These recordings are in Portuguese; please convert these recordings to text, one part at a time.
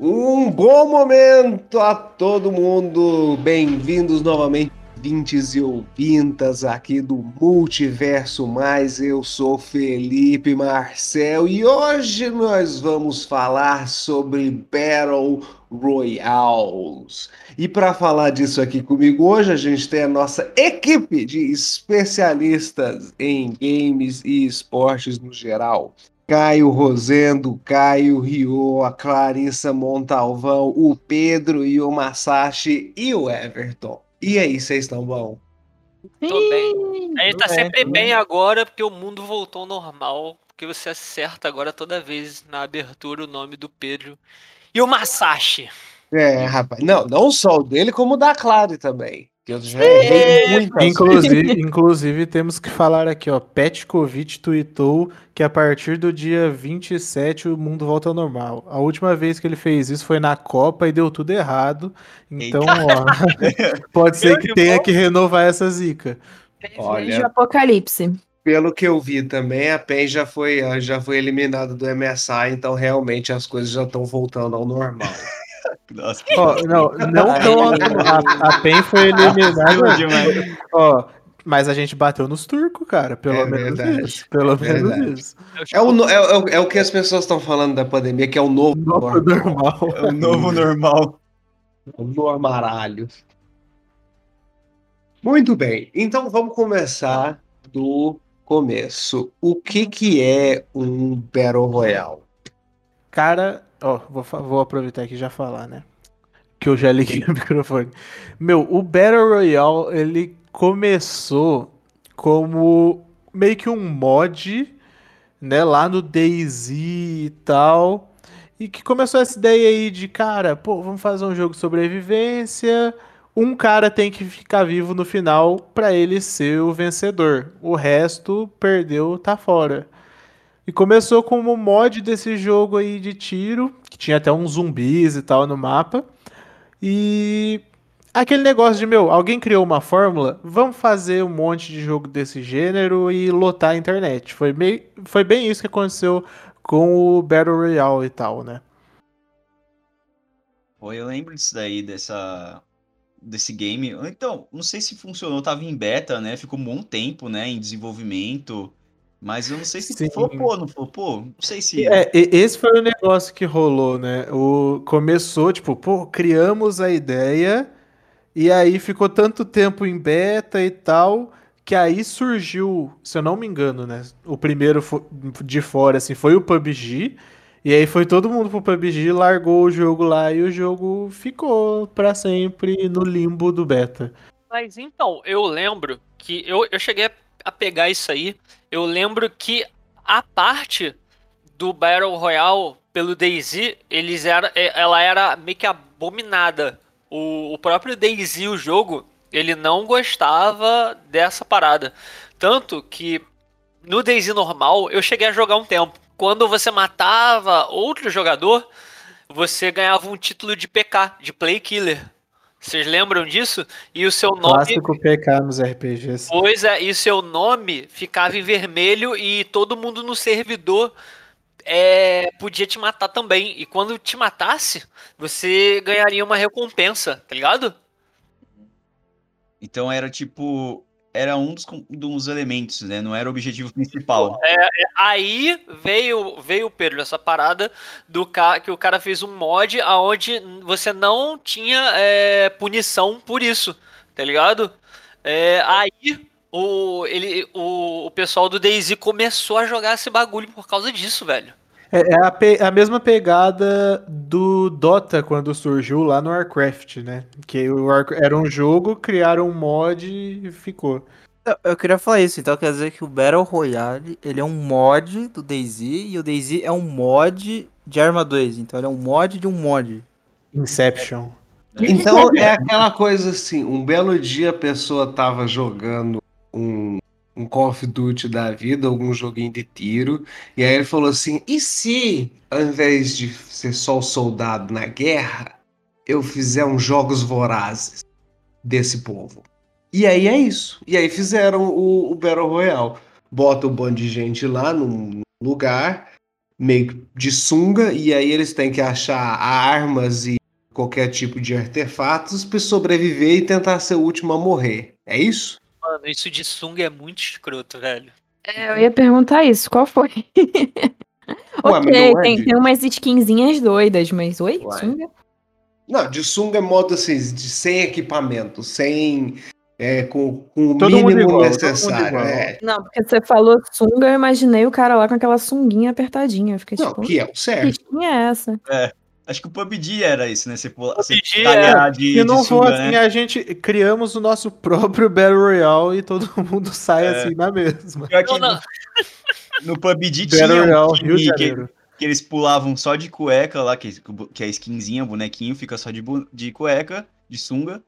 Um bom momento a todo mundo. Bem-vindos novamente, vintes e ouvintas aqui do Multiverso Mais. Eu sou Felipe Marcel e hoje nós vamos falar sobre Battle Royales. E para falar disso aqui comigo hoje, a gente tem a nossa equipe de especialistas em games e esportes no geral. Caio Rosendo, Caio Rio, a Clarissa Montalvão, o Pedro e o Masashi e o Everton. E aí, vocês estão bom? Tô bem. A gente tá sempre bem agora porque o mundo voltou ao normal. Porque você acerta agora toda vez na abertura o nome do Pedro e o Masashi. É, rapaz. Não, não só o dele, como o da Clary também. Que eu já errei muitas Inclusive, inclusive, temos que falar aqui, ó. Petkovic tweetou que a partir do dia 27 o mundo volta ao normal. A última vez que ele fez isso foi na Copa e deu tudo errado. Então, ó, pode ser que tenha que renovar essa zica. Olha. Apocalipse. Pelo que eu vi também, a PEN já foi, já foi eliminada do MSI, então realmente as coisas já estão voltando ao normal. Nossa, Ó, não, não tão. A, a PEN foi eliminada. demais. Ó, mas a gente bateu nos turcos, cara. Pelo É menos verdade, isso. Pelo menos verdade. isso. É o, no- é, é o- é o que as pessoas estão falando da pandemia, que é o novo Novo normal. É o novo normal. O Normaralho. Muito bem, então vamos começar do começo. O que que é um Battle Royale? Cara, ó, vou, vou aproveitar aqui e já falar, né? Que eu já liguei o microfone. Meu, o Battle Royale, ele começou como meio que um mod, né? Lá no DayZ e tal. E que começou essa ideia aí de, cara, pô, vamos fazer um jogo de sobrevivência. Um cara tem que ficar vivo no final pra ele ser o vencedor. O resto perdeu, tá fora. E começou como mod desse jogo aí de tiro, que tinha até uns zumbis e tal no mapa. E aquele negócio de, meu, alguém criou uma fórmula, vamos fazer um monte de jogo desse gênero e lotar a internet. Foi, meio, foi bem isso que aconteceu com o Battle Royale e tal, né? Pô, eu lembro disso daí, dessa, desse game. Então, não sei se funcionou, tava em beta, né? Ficou um bom tempo, né? Em desenvolvimento. Mas eu não sei se Sim. flopou, não flopou? Não sei se. É, esse foi o negócio que rolou, né? O, começou, tipo, pô, criamos a ideia, e aí ficou tanto tempo em beta e tal, que aí surgiu, se eu não me engano, né? O primeiro de fora, assim, foi o PUBG, e aí foi todo mundo pro PUBG, largou o jogo lá, e o jogo ficou pra sempre no limbo do beta. Mas então, eu lembro que eu, eu cheguei a- a pegar isso aí. Eu lembro que a parte do Battle Royale pelo DayZ, eles era, é- ela era meio que abominada. O, o próprio DayZ, o jogo, ele não gostava dessa parada. Tanto que no DayZ normal, eu cheguei a jogar um tempo. Quando você matava outro jogador, você ganhava um título de PK, de Play Killer. Vocês lembram disso? E o seu nome. Clássico PK nos RPGs. Pois é, e seu nome ficava em vermelho e todo mundo no servidor é, podia te matar também. E quando te matasse, você ganharia uma recompensa, tá ligado? Então era tipo. Era um dos, dos elementos, né? Não era o objetivo principal. Aí veio, veio Pedro, essa parada do que o cara fez um mod aonde você não tinha é, punição por isso, tá ligado? É, aí o, ele, o, o pessoal do DayZ começou a jogar esse bagulho por causa disso, velho. É, é a, pe- a mesma pegada do Dota quando surgiu lá no Warcraft, né? Que o Warc- era um jogo, criaram um mod e ficou. Eu, eu queria falar isso, então quer dizer que o Battle Royale, ele é um mod do DayZ e o DayZ é um mod de Arma 2, então ele é um mod de um mod. Inception. Então é aquela coisa assim, um belo dia a pessoa tava jogando um, um Call of Duty da vida, algum joguinho de tiro, e aí ele falou assim: e se, ao invés de ser só o soldado na guerra, eu fizer uns jogos vorazes desse povo? E aí é isso. E aí fizeram o, o Battle Royale. Bota um bando de gente lá num lugar, meio de sunga, e aí eles têm que achar armas e qualquer tipo de artefatos para sobreviver e tentar ser o último a morrer. É isso? Mano, isso de sunga é muito escroto, velho. É, eu ia perguntar isso, qual foi? Ué, ok, é tem, de- tem umas skinzinhas doidas, mas oi? Uai. Sunga? Não, de sunga é modo assim, de sem equipamento, sem. É, com, com o Todo mundo mínimo igual, todo mundo necessário. igual. é. Não, porque você falou sunga, eu imaginei o cara lá com aquela sunguinha apertadinha. Fiquei Não, tipo, que é o que certo. skinha é essa? Acho que o PUBG era isso, né? Você, pula, você talhar de, Se não for sunga, assim, né? a gente criamos o nosso próprio Battle Royale e todo mundo sai É. assim na mesma. Pior que. No, no PUBG Battle tinha um Royale, time que, que eles pulavam só de cueca lá, que, que é a skinzinha, o bonequinho fica só de, de cueca, de sunga.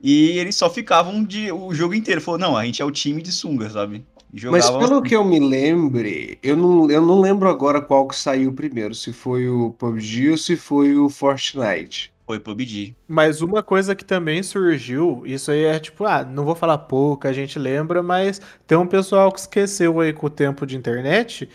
E eles só ficavam de, o jogo inteiro. Falou, não, a gente é o time de sunga, sabe? Mas pelo que eu me lembre, eu não, eu não lembro agora qual que saiu primeiro, se foi o PUBG ou se foi o Fortnite. Foi PUBG. Mas uma coisa que também surgiu, isso aí é tipo, ah, não vou falar pouco, a gente lembra, mas tem um pessoal que esqueceu aí com o tempo de internet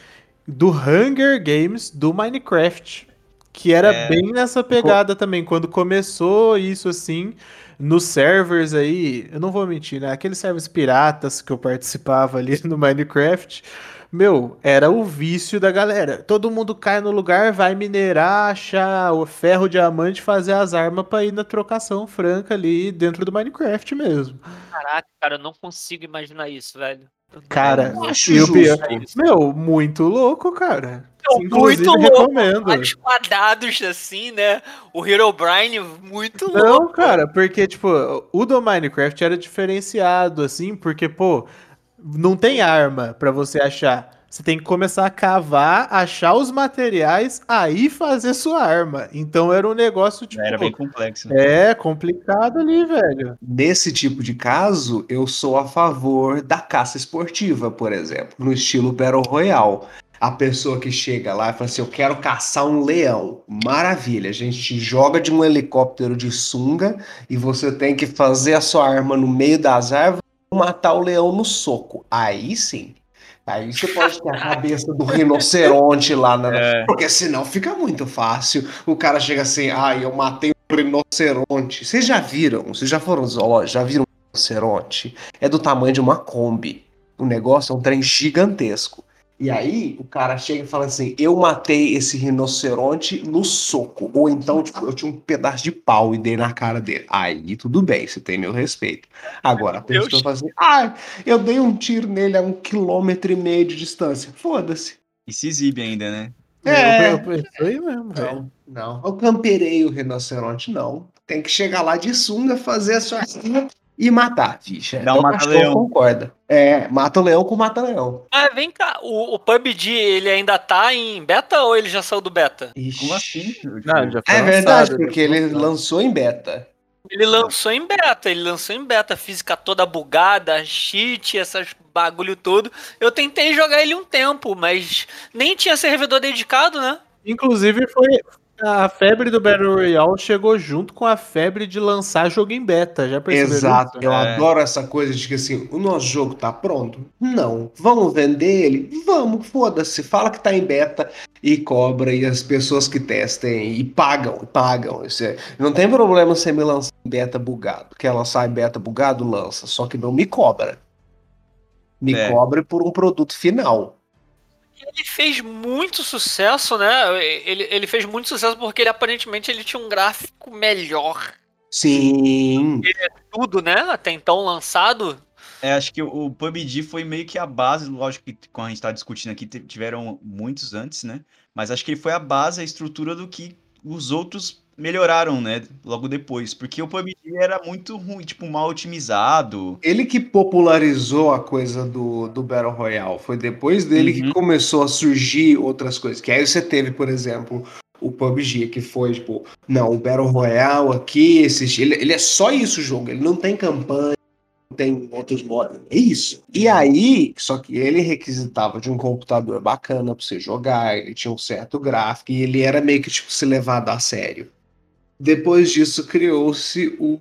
do Hunger Games do Minecraft, que era É. bem nessa pegada também, quando começou isso assim, nos servers aí, eu não vou mentir, né? Aqueles servers piratas que eu participava ali no Minecraft, meu, era o vício da galera. Todo mundo cai no lugar, vai minerar, achar o ferro, diamante, fazer as armas pra ir na trocação franca ali dentro do Minecraft mesmo. Caraca, cara, eu não consigo imaginar isso, velho. Cara, e o pior, meu, muito louco, cara. Inclusive, muito louco. recomendo. Vários quadrados assim, né? O Herobrine, muito louco. Não, cara, porque, tipo, o do Minecraft era diferenciado, assim, porque, pô, não tem arma pra você achar. Você tem que começar a cavar, achar os materiais, aí fazer sua arma. Então era um negócio, tipo, Era bem complexo. né? é complicado ali, velho. Nesse tipo de caso, eu sou a favor da caça esportiva, por exemplo, no estilo Battle Royale. A pessoa que chega lá e fala assim: Eu quero caçar um leão. Maravilha, a gente te joga de um helicóptero de sunga e você tem que fazer a sua arma no meio das árvores e matar o leão no soco. Aí sim. Aí você pode ter a cabeça do rinoceronte lá na. É. Porque senão fica muito fácil. O cara chega assim, ah, eu matei um rinoceronte. Vocês já viram? Vocês já foram no zoológico? Já viram um rinoceronte? É do tamanho de uma Kombi. O negócio é um trem gigantesco. E aí o cara chega e fala assim: eu matei esse rinoceronte no soco. Ou então, tipo, eu tinha um pedaço de pau e dei na cara dele. Aí tudo bem, você tem meu respeito. Agora a pessoa fala assim: ah, eu dei um tiro nele a um quilômetro e meio de distância. Foda-se. E se exibe ainda, né? É. Aí mesmo, velho. Não, não. Eu camperei o rinoceronte, não. Tem que chegar lá de sunga, fazer a sua e matar, ficha. Dá um Então, o cachorro mata-leão. concorda. É, mata o leão com mata-leão. Ah, vem cá, o, o PUBG, ele ainda tá em beta ou ele já saiu do beta? Como assim? Não, já foi É verdade, lançado, porque já foi ele lançado. lançou em beta. Ele lançou em beta, ele lançou em beta, física toda bugada, cheat, essas bagulho todo. Eu tentei jogar ele um tempo, mas nem tinha servidor dedicado, né? Inclusive, foi a febre do Battle Royale chegou junto com a febre de lançar jogo em beta, já perceberam? Exato. isso? Eu É. adoro essa coisa de que assim, o nosso jogo tá pronto? Não. Vamos vender ele? Vamos, foda-se. Fala que tá em beta e cobra, e as pessoas que testem e pagam, pagam. Isso é- Não tem problema você me lançar em beta bugado. Quer lançar em beta bugado? Lança. Só que não me cobra. Me É. cobre por um produto final. Ele fez muito sucesso, né? Ele, ele fez muito sucesso porque ele aparentemente ele tinha um gráfico melhor. Sim. Tudo, né? Até então lançado. É, acho que o PUBG foi meio que a base, lógico que quando a gente tá discutindo aqui, tiveram muitos antes, né? Mas acho que ele foi a base, a estrutura do que os outros melhoraram, né? Logo depois. Porque o PUBG era muito ruim, tipo, mal otimizado. Ele que popularizou a coisa do, do Battle Royale. Foi depois dele que Uhum. começou a surgir outras coisas. Que aí você teve, por exemplo, o PUBG, que foi tipo, não, o Battle Royale aqui, esse, ele, ele é só isso o jogo, ele não tem campanha, não tem outros modos, é isso. E aí, só que ele requisitava de um computador bacana pra você jogar, ele tinha um certo gráfico e ele era meio que tipo se levado a sério. Depois disso criou-se o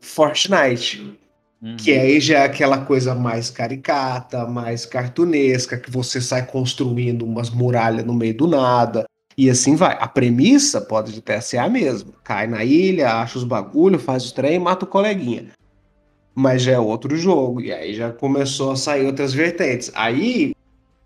Fortnite. Uhum. Que aí já é aquela coisa mais caricata, mais cartunesca, que você sai construindo umas muralhas no meio do nada. E assim vai. A premissa pode até ser a mesma. Cai na ilha, acha os bagulho, faz o trem, mata o coleguinha. Mas já é outro jogo. E aí já começou a sair outras vertentes. Aí,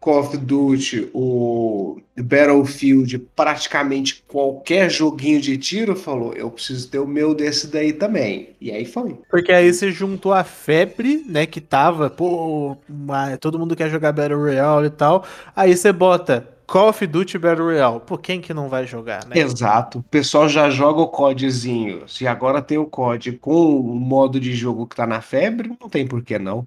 Call of Duty, o Battlefield, praticamente qualquer joguinho de tiro falou: eu preciso ter o meu desse daí também. E aí foi. Porque aí você juntou a febre, né, que tava, pô, todo mundo quer jogar Battle Royale e tal. Aí você bota Call of Duty Battle Royale. Pô, quem que não vai jogar, né? Exato. O pessoal já joga o codezinho. Se agora tem o COD com o modo de jogo que tá na febre, não tem por que não.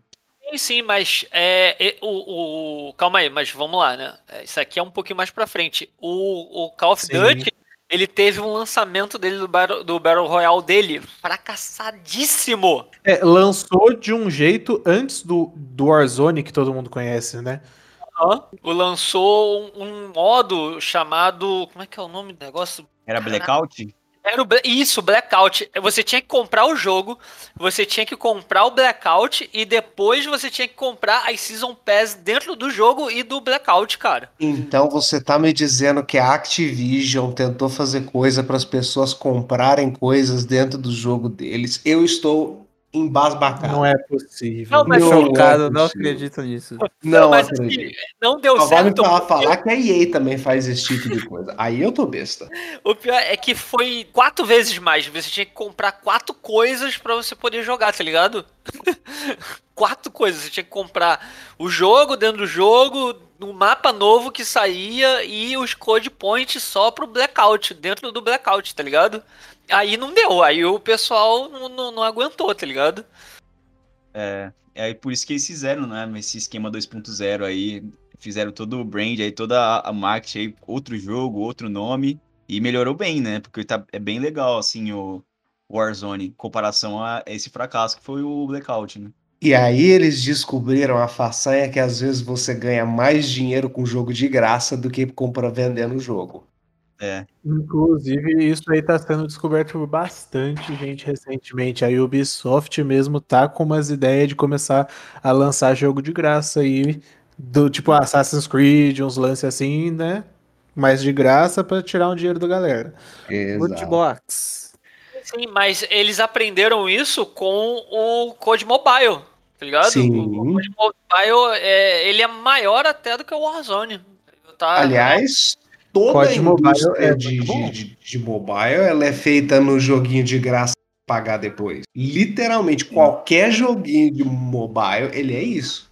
Sim, sim, mas é, é, o, o- Calma aí, mas vamos lá, né? É, Isso aqui é um pouquinho mais pra frente. O, o Call of. Duty, ele teve um lançamento dele do Battle, do Battle Royale dele fracassadíssimo. É, lançou de um jeito antes do, do Warzone, que todo mundo conhece, né? O lançou um, um modo chamado. Como é que é o nome do negócio? Era Blackout? Era o, isso, Blackout. Você tinha que comprar o jogo, você tinha que comprar o Blackout e depois você tinha que comprar as Season Pass dentro do jogo e do Blackout, cara. Então você tá me dizendo que a Activision tentou fazer coisa para as pessoas comprarem coisas dentro do jogo deles. Eu estou embasbacado. Não é possível. Não, mas Não Chocado, é não acredito nisso. Não mas acredito. assim, não deu Só vale certo. falar, que a EA também faz esse tipo de coisa. Aí eu tô besta. O pior é que foi quatro vezes mais. Você tinha que comprar quatro coisas pra você poder jogar, tá ligado? quatro coisas. Você tinha que comprar o jogo dentro do jogo, no mapa novo que saía e os code points só pro Blackout, dentro do Blackout, tá ligado? Aí não deu, aí o pessoal não, não, não aguentou, tá ligado? É, é aí por isso que eles fizeram, né? Esse esquema 2.0 aí. Fizeram todo o brand aí, toda a, marketing aí, outro jogo, outro nome. E melhorou bem, né? Porque tá, é bem legal, assim, o Warzone, em comparação a esse fracasso que foi o Blackout, né? E aí eles descobriram a façanha que às vezes você ganha mais dinheiro com jogo de graça do que compra vendendo o jogo. É, Inclusive, isso aí tá sendo descoberto por bastante gente recentemente. A Ubisoft mesmo tá com umas ideias de começar a lançar jogo de graça aí, do tipo Assassin's Creed, uns lances assim, né? Mas de graça pra tirar um dinheiro da galera. Loot box. Sim, mas eles aprenderam isso com o Code Mobile, tá ligado? Sim. O Code Mobile, é, ele é maior até do que o Warzone. Tá? Aliás, toda COD a Mobile indústria é de, de, de, de mobile ela é feita no joguinho de graça pra pagar depois. Literalmente, qualquer joguinho de mobile, ele é isso.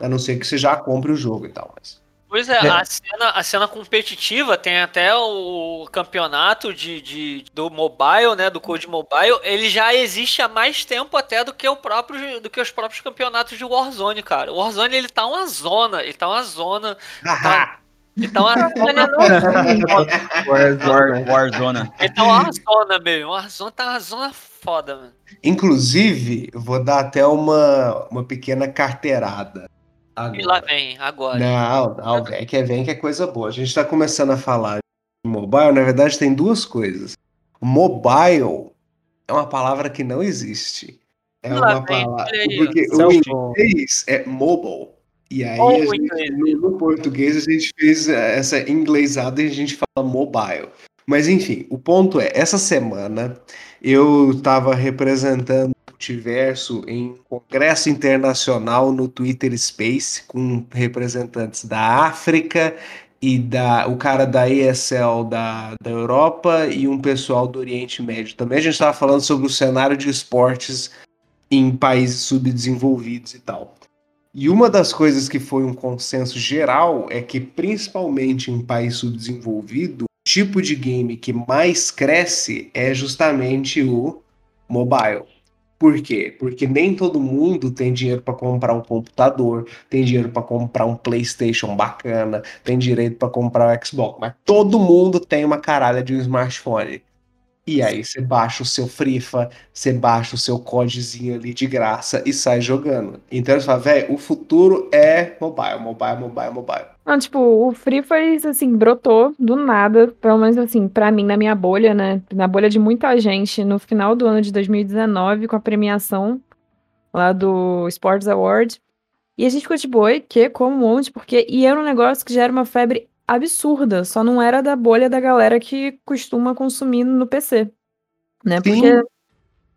A não ser que você já compre o jogo e tal. Mas... Pois é, É. A, cena, a cena competitiva tem até o campeonato de, de- do mobile, né? Do Code Mobile, ele já existe há mais tempo até do que o próprio do que os próprios campeonatos de Warzone, cara. O Warzone ele tá uma zona, ele tá uma zona, Haha! ele tá uma zona, Warzone. Warzone. ele tá uma zona mesmo. O Warzone tá uma zona foda, mano. Inclusive, vou dar até uma, uma pequena carteirada. E lá Agora. vem, agora. Não, não, vem que é vem que é coisa boa. A gente está começando a falar de mobile, na verdade tem duas coisas. Mobile é uma palavra que não existe. É Lá uma vem, palavra. Porque o inglês é mobile. E aí, Ou a o gente, no, português, a gente fez eh, essa inglesada e a gente fala mobile. Mas enfim, o ponto é, essa semana eu estava representando o multiverso em um congresso internacional no Twitter Space com representantes da África e da o cara da ESL da, da Europa e um pessoal do Oriente Médio. Também a gente estava falando sobre o cenário de esportes em países subdesenvolvidos e tal. E uma das coisas que foi um consenso geral é que, principalmente em país subdesenvolvido, o tipo de game que mais cresce é justamente o mobile. Por quê? Porque nem todo mundo tem dinheiro para comprar um computador, tem dinheiro para comprar um PlayStation bacana, tem direito para comprar um Xbox, mas todo mundo tem uma caralha de um smartphone. E aí você baixa o seu Frifa, você baixa o seu codezinho ali de graça e sai jogando. Então você fala, velho, o futuro é mobile, mobile, mobile, mobile. Não, tipo, o Free foi, assim, brotou do nada, pelo menos assim, pra mim, na minha bolha, né? Na bolha de muita gente, no final do ano de 2019, com a premiação lá do Sports Award. E a gente ficou tipo, oi, que? Como monte? Porque... E era um negócio que já era uma febre absurda, só não era da bolha da galera que costuma consumir no PC. Né? Porque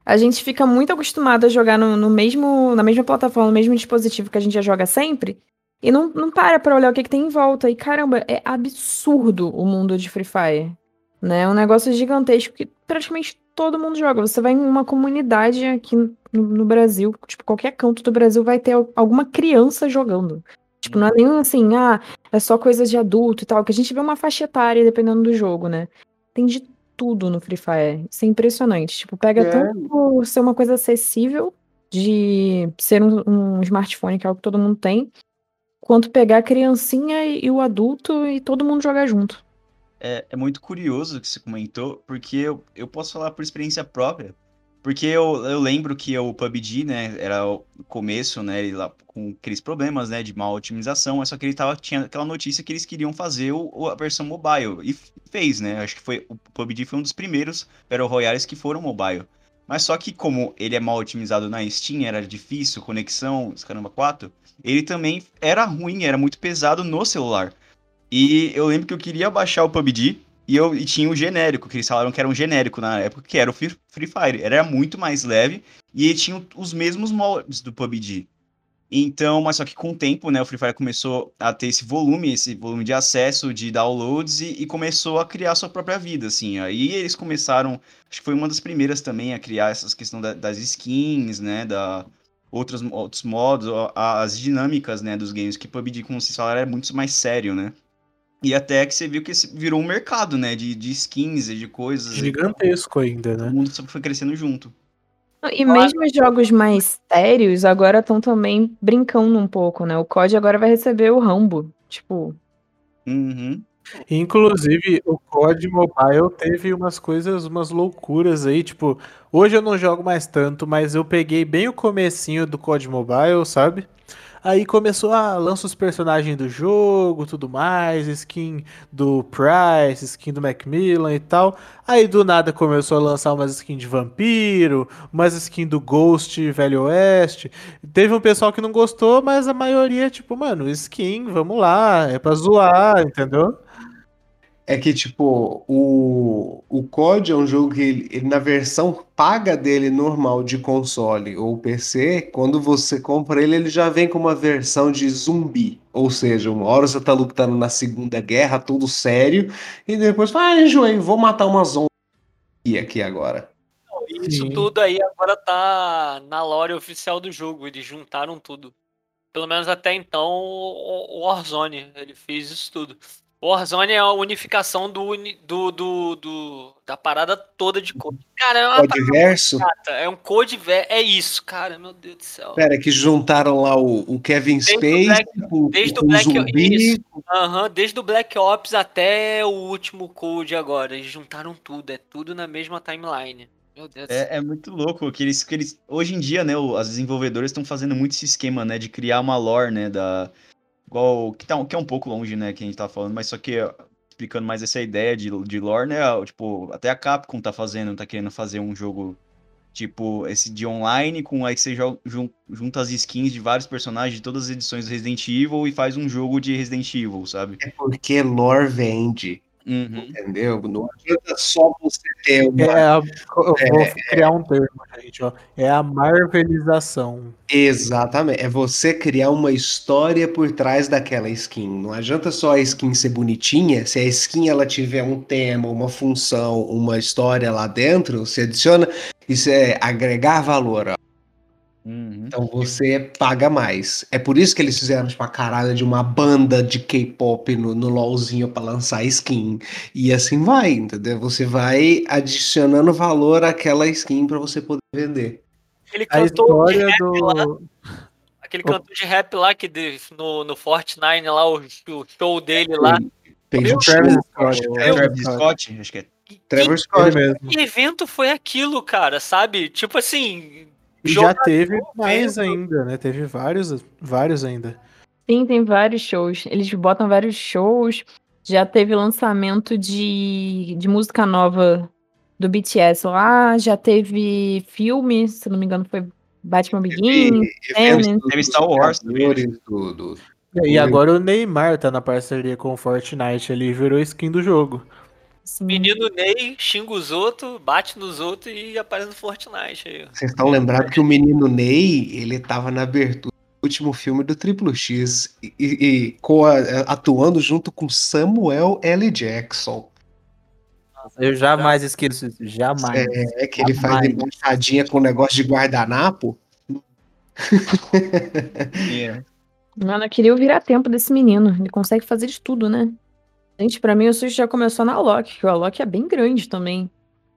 a gente fica muito acostumado a jogar no, no mesmo, na mesma plataforma, no mesmo dispositivo que a gente já joga sempre, e não, não para pra olhar o que, que tem em volta. E caramba, é absurdo o mundo de Free Fire. Né? É um negócio gigantesco que praticamente todo mundo joga. Você vai em uma comunidade aqui no, no Brasil, tipo, qualquer canto do Brasil vai ter al- alguma criança jogando. Tipo, não é nem assim, ah, é só coisa de adulto e tal, que a gente vê uma faixa etária dependendo do jogo, né? Tem de tudo no Free Fire. Isso é impressionante. Tipo, pega É. tanto por ser uma coisa acessível, de ser um, um smartphone, que é algo que todo mundo tem, quanto pegar a criancinha e, e o adulto e todo mundo jogar junto. É, é muito curioso o que você comentou, porque eu, eu posso falar por experiência própria. Porque eu, eu lembro que o PUBG, né, era o começo, né, lá com aqueles problemas, né, de mal otimização, só que ele tava, tinha aquela notícia que eles queriam fazer o, a versão mobile, e fez, né, acho que foi, o PUBG foi um dos primeiros Battle Royales que foram mobile. Mas só que como ele é mal otimizado na Steam, era difícil, conexão, caramba, 4, ele também era ruim, era muito pesado no celular. E eu lembro que eu queria baixar o PUBG e eu e tinha o genérico, que eles falaram que era um genérico na época, que era o Free Fire. Era muito mais leve e tinha os mesmos moldes do PUBG. Então, mas só que com o tempo, né, o Free Fire começou a ter esse volume, esse volume de acesso, de downloads e, e começou a criar sua própria vida, assim. Aí eles começaram, acho que foi uma das primeiras também a criar essas questão da- das skins, né, da outros, outros modos, as dinâmicas, né, dos games, que PUBG, como vocês falaram, é muito mais sério, né? E até que você viu que virou um mercado, né, de, de skins e de coisas. Gigantesco ainda, Todo né? mundo só foi crescendo junto. E mesmo os jogos mais sérios agora estão também brincando um pouco, né? O COD agora vai receber o Rambo. Tipo, Uhum. Inclusive, o COD Mobile teve umas coisas, umas loucuras aí, tipo, hoje eu não jogo mais tanto, mas eu peguei bem o comecinho do COD Mobile, sabe? Aí começou a lança os personagens do jogo, tudo mais, skin do Price, skin do Macmillan e tal. Aí do nada começou a lançar umas skins de vampiro, umas skins do Ghost Velho Oeste. Teve um pessoal que não gostou, mas a maioria, tipo, mano, skin, vamos lá, é pra zoar, entendeu? É que, tipo, o, o COD é um jogo que ele, ele, na versão paga dele normal de console ou PC, quando você compra ele, ele já vem com uma versão de zumbi. Ou seja, uma hora você tá lutando na Segunda Guerra, tudo sério, e depois fala, ah, enjoei, vou matar uma zombi aqui agora. Isso Sim. tudo aí agora tá na lore oficial do jogo. Eles juntaram tudo. Pelo menos até então o o Warzone ele fez isso tudo. O Warzone é a unificação do, uni- do, do, do- da parada toda de code. Cara, é uma é um code velho. É isso, cara, meu Deus do céu. Pera, que juntaram lá o, o Kevin Desde o Space Black- com, desde com o Black- zumbi. desde o Black Ops até o último code agora. Eles juntaram tudo, é tudo na mesma timeline. Meu Deus do céu. É, é muito louco que eles, que eles. Hoje em dia, né, o- as desenvolvedoras estão fazendo muito esse esquema, né, de criar uma lore, né, da. Igual. Que, tá, que é um pouco longe, né, que a gente tá falando, mas só que explicando mais essa ideia de, de lore, né, tipo, até a Capcom tá fazendo, tá querendo fazer um jogo. Tipo, esse de online, com aí você jo- jun- junta as skins de vários personagens de todas as edições do Resident Evil e faz um jogo de Resident Evil, sabe? É porque lore vende, Uhum. entendeu? Não adianta só você ter uma É a, eu vou criar um termo, gente, ó. É a marvelização. Exatamente. É você criar uma história por trás daquela skin. Não adianta só a skin ser bonitinha. Se a skin ela tiver um tema, uma função, uma história lá dentro, você adiciona. Isso é agregar valor. ó. Uhum. Então você paga mais. É por isso que eles fizeram tipo a caralho de uma banda de K-pop no, no LOLzinho pra lançar skin. E assim vai, entendeu? Você vai adicionando valor àquela skin pra você poder vender. Aquele A cantor de história rap lá, do. aquele cantor de rap lá que de- no, no Fortnite lá, o, o show dele lá. Meu um Travis show, Scott. Travis Scott, acho que é. Trevor Ele Scott. mesmo. que evento foi aquilo, cara, sabe? Tipo assim. E já teve mais ainda, né? Teve vários, vários ainda. sim, tem vários shows. Eles botam vários shows. Já teve lançamento de, de música nova do BTS lá. Já teve filme, se não me engano, foi Batman Begins, Teve Star Wars também, né? criadores do- do- E agora o Neymar tá na parceria com o Fortnite ali e virou skin do jogo. Assim. Menino Ney xinga os outros, bate nos outros e aparece no Fortnite aí. Vocês estão lembrados que o menino Ney, ele tava na abertura do último filme do Triplo X e, e- e atuando junto com Samuel L. Jackson. Eu jamais esqueço isso. Jamais. É que ele faz embaixadinha com negócio de guardanapo. É. Mano, eu queria virar tempo desse menino. Ele consegue fazer de tudo, né? Gente, pra mim o susto já começou na Alok, que o Alok é bem grande também.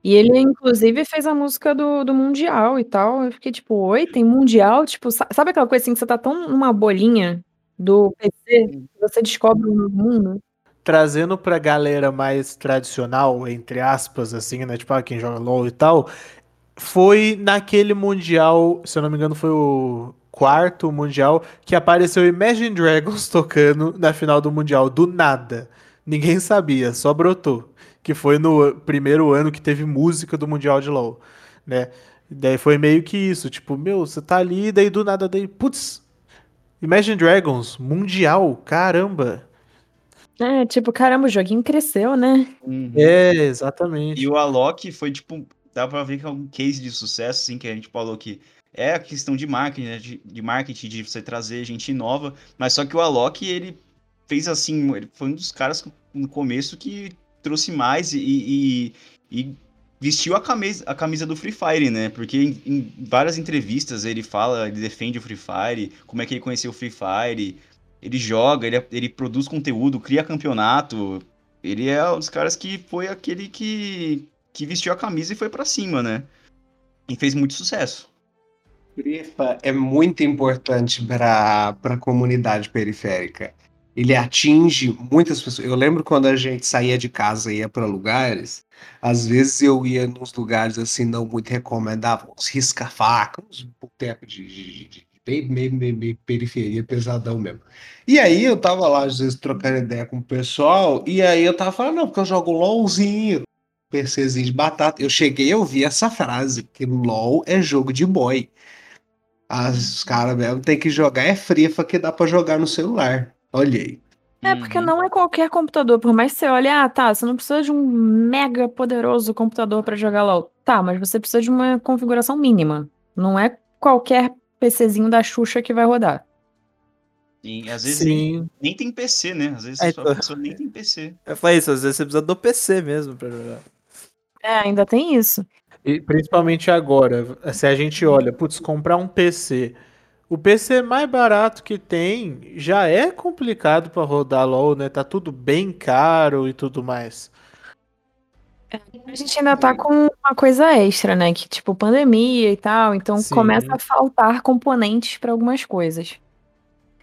E ele, inclusive, fez a música do, do Mundial e tal. Eu fiquei tipo, oi, tem Mundial? Tipo, sa- sabe aquela coisa assim que você tá tão numa bolinha do PC que você descobre um novo mundo? Trazendo pra galera mais tradicional, entre aspas, assim, né? Tipo, ah, quem joga LOL e tal. Foi naquele Mundial, se eu não me engano, foi o quarto Mundial, que apareceu Imagine Dragons tocando na final do Mundial, do nada. Ninguém sabia, só brotou. Que foi no primeiro ano que teve música do Mundial de LoL, né? Daí foi meio que isso, tipo, meu, você tá ali, daí do nada, daí, putz, Imagine Dragons, Mundial, caramba. É, tipo, caramba, o joguinho cresceu, né? Uhum. É, exatamente. E o Alok foi, tipo, dá pra ver que é um case de sucesso, assim, que a gente falou que é a questão de marketing, né, de, de marketing, de você trazer gente nova, mas só que o Alok, ele fez assim, ele foi um dos caras no começo que trouxe mais e, e, e vestiu a camisa, a camisa do Free Fire, né, porque em, em várias entrevistas ele fala, ele defende o Free Fire, como é que ele conheceu o Free Fire, ele joga, ele, ele produz conteúdo, cria campeonato, ele é um dos caras que foi aquele que, que vestiu a camisa e foi pra cima, né? E fez muito sucesso. Frifa é muito importante para a comunidade periférica. Ele atinge muitas pessoas. Eu lembro quando a gente saía de casa e ia para lugares, às vezes eu ia nos lugares assim não muito recomendáveis, uns risca-faca, uns botecos de, de, de, bem, meio, periferia, pesadão mesmo. E aí eu tava lá, às vezes, trocando ideia com o pessoal, e aí eu tava falando, não, porque eu jogo LOLzinho, PCzinho de batata. Eu cheguei a ouvir essa frase, que LOL é jogo de boy. As caras mesmo tem que jogar é frifa que dá pra jogar no celular. Olhei. É, porque não é qualquer computador. Por mais que você olhe, ah, tá, você não precisa de um mega poderoso computador pra jogar LOL. Tá, mas você precisa de uma configuração mínima. Não é qualquer PCzinho da Xuxa que vai rodar. E às vezes nem, Sim. nem tem PC, né? Às vezes É, a então. pessoa nem tem PC. Eu falei isso, às vezes você precisa do PC mesmo pra jogar. É, ainda tem isso. E principalmente agora, se a gente olha, putz, comprar um PC. O PC mais barato que tem já é complicado pra rodar LoL, né? Tá tudo bem caro e tudo mais. A gente ainda tá com uma coisa extra, né? Que, tipo, pandemia e tal. Então Sim. começa a faltar componentes pra algumas coisas.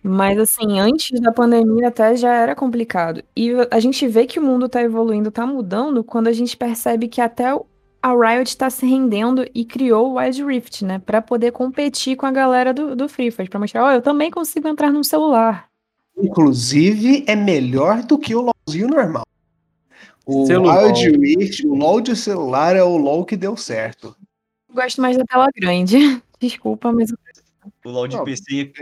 Mas, assim, antes da pandemia até já era complicado. E a gente vê que o mundo tá evoluindo, tá mudando, quando a gente percebe que até a Riot tá se rendendo e criou o Wild Rift, né? Pra poder competir com a galera do, do Free Fire. Pra mostrar, ó, eu também consigo entrar num celular. Inclusive, é melhor do que o LOLzinho normal. O Celular. Wild Rift, o LOL de celular é o LOL que deu certo. Gosto mais da tela grande. Desculpa, mas O LoL de Não, PC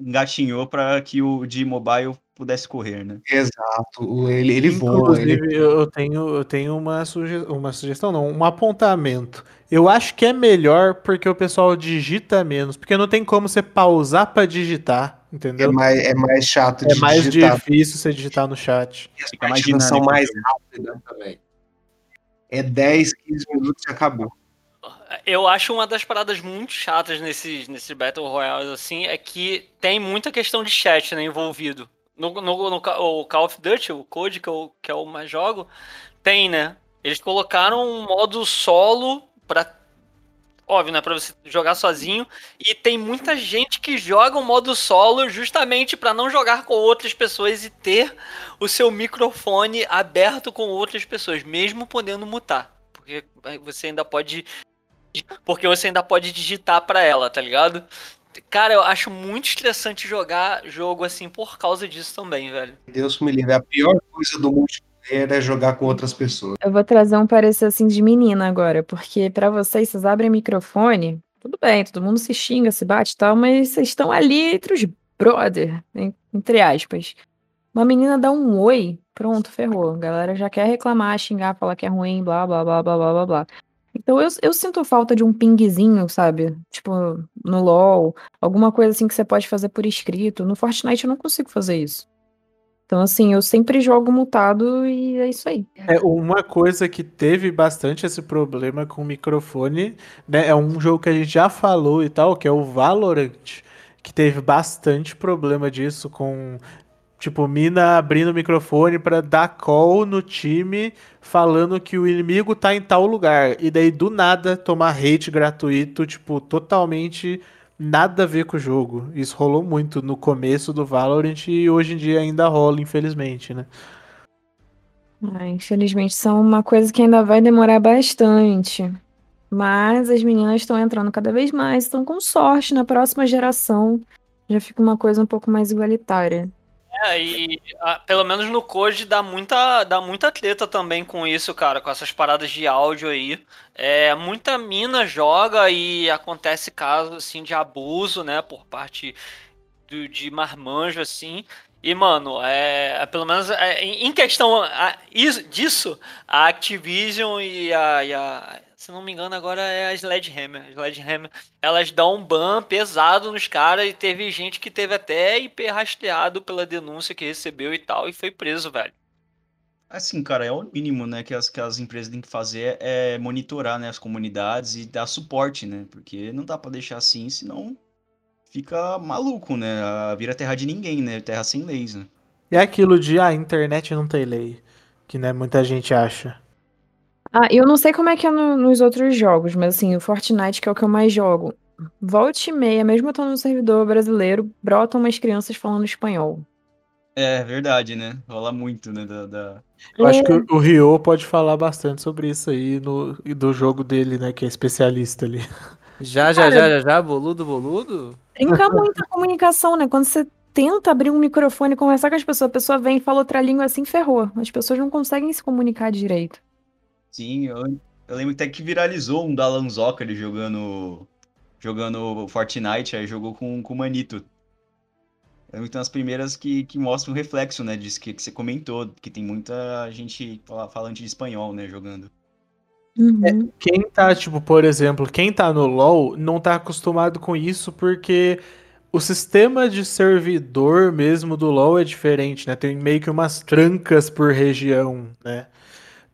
engatinhou pra que o de mobile pudesse correr, né? Exato. Ele, ele voa. Ele... Inclusive, eu eu tenho, eu tenho uma, suge uma sugestão, não, um apontamento. Eu acho que é melhor porque o pessoal digita menos, porque não tem como você pausar pra digitar, É entendeu? mais, é mais chato É de mais digitar. difícil você digitar no chat. E as Fica mais são também. rápidas também. É 10, 15 minutos e acabou. Eu acho uma das paradas muito chatas nesses, nesses Battle Royales, assim, é que tem muita questão de chat, né, envolvido. No, no, no Ca- o Call of Duty, o Code, que eu, que eu mais jogo, tem, né? Eles colocaram um modo solo pra. Óbvio, né? Pra você jogar sozinho. E tem muita gente que joga o modo solo justamente pra não jogar com outras pessoas e ter o seu microfone aberto com outras pessoas, mesmo podendo mutar. Porque aí você ainda pode porque você ainda pode digitar pra ela, tá ligado? Cara, eu acho muito estressante jogar jogo assim por causa disso também, velho. Deus me livre. A pior coisa do multiplayer é jogar com outras pessoas. Eu vou trazer um parecer assim de menina agora, porque pra vocês, vocês abrem microfone, tudo bem, todo mundo se xinga, se bate e tal, mas vocês estão ali entre os brother, en- entre aspas. Uma menina dá um oi, pronto, ferrou. A galera já quer reclamar, xingar, falar que é ruim, blá, blá, blá, blá, blá, blá, blá. Então eu, eu sinto falta de um pingzinho, sabe? Tipo, no LoL, alguma coisa assim que você pode fazer por escrito. No Fortnite eu não consigo fazer isso. Então, assim, eu sempre jogo mutado e é isso aí. É, uma coisa que teve bastante esse problema com o microfone, né? É um jogo que a gente já falou e tal, que é o Valorant, que teve bastante problema disso com, tipo, mina abrindo o microfone pra dar call no time, falando que o inimigo tá em tal lugar. E daí, do nada, tomar hate gratuito, tipo, totalmente nada a ver com o jogo. Isso rolou muito no começo do Valorant e hoje em dia ainda rola, infelizmente, né? Ah, infelizmente, são uma coisa que ainda vai demorar bastante. Mas as meninas estão entrando cada vez mais, estão com sorte na próxima geração. Já fica uma coisa um pouco mais igualitária. É, e ah, pelo menos no Code dá muita, dá muita treta também com isso, cara, com essas paradas de áudio aí. É, muita mina joga e acontece casos assim de abuso, né, por parte do, de marmanjo, assim. E, mano, é, pelo menos é, em em questão a- isso- disso, a Activision e a, e a- Se não me engano, agora é a Sledgehammer. A Sledgehammer, elas dão um ban pesado nos caras e teve gente que teve até IP rastreado pela denúncia que recebeu e tal e foi preso, velho. Assim, cara, é o mínimo, né, que as, que as empresas têm que fazer é monitorar, né, as comunidades e dar suporte, né? Porque não dá pra deixar assim, senão fica maluco, né? Vira terra de ninguém, né? Terra sem leis, né? E é aquilo de, ah, a internet não tem lei, que né, muita gente acha. Ah, eu não sei como é que é no- nos outros jogos, mas assim, o Fortnite, que é o que eu mais jogo, volte e meia, mesmo eu estando no servidor brasileiro, brotam umas crianças falando espanhol. É verdade, né? Rola muito, né? Da, da- Eu acho que o, o Ryo pode falar bastante sobre isso aí no, e do jogo dele, né, que é especialista ali. Já, já, já, já, já, boludo, boludo. Trinca muito a comunicação, né? Quando você tenta abrir um microfone e conversar com as pessoas, a pessoa vem e fala outra língua assim, ferrou. As pessoas não conseguem se comunicar direito. Sim, eu, eu lembro até que viralizou um da Lanzoca ele jogando jogando Fortnite, aí jogou com, com o Manito. É uma das primeiras que, que mostra o reflexo, né, disso que, que você comentou, que tem muita gente fala- falante de espanhol, né, jogando. Uhum. Quem tá, tipo, por exemplo, quem tá no LoL não tá acostumado com isso porque o sistema de servidor mesmo do LoL é diferente, né? Tem meio que umas trancas por região, né?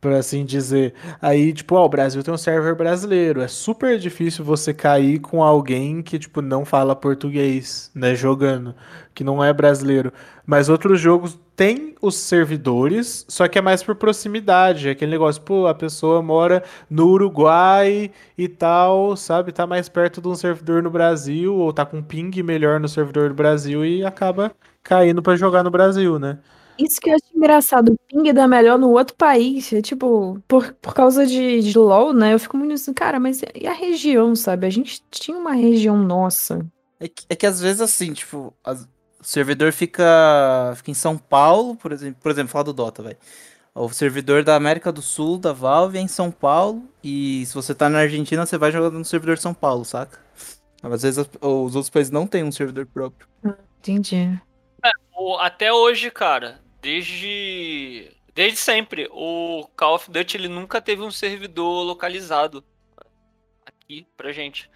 Por assim dizer. Aí, tipo, ó, o Brasil tem um server brasileiro. É super difícil você cair com alguém que, tipo, não fala português, né? Jogando, que não é brasileiro. Mas outros jogos têm os servidores, só que é mais por proximidade. É aquele negócio, pô, a pessoa mora no Uruguai e tal, sabe? Tá mais perto de um servidor no Brasil, ou tá com um ping melhor no servidor do Brasil e acaba caindo pra jogar no Brasil, né? Isso que eu acho engraçado, o ping dá melhor no outro país. É tipo, por, por causa de, de LoL, né? Eu fico muito assim, cara, mas e a região, sabe? A gente tinha uma região nossa. É que, é que às vezes assim, tipo, as- o servidor fica, fica em São Paulo, por exemplo, por exemplo, falar do Dota, vai. O servidor da América do Sul, da Valve, é em São Paulo, e se você tá na Argentina, você vai jogando no servidor de São Paulo, saca? Às vezes as- os outros países não têm um servidor próprio. Entendi. O- até hoje, cara, desde desde sempre, o Call of Duty ele nunca teve um servidor localizado aqui pra gente.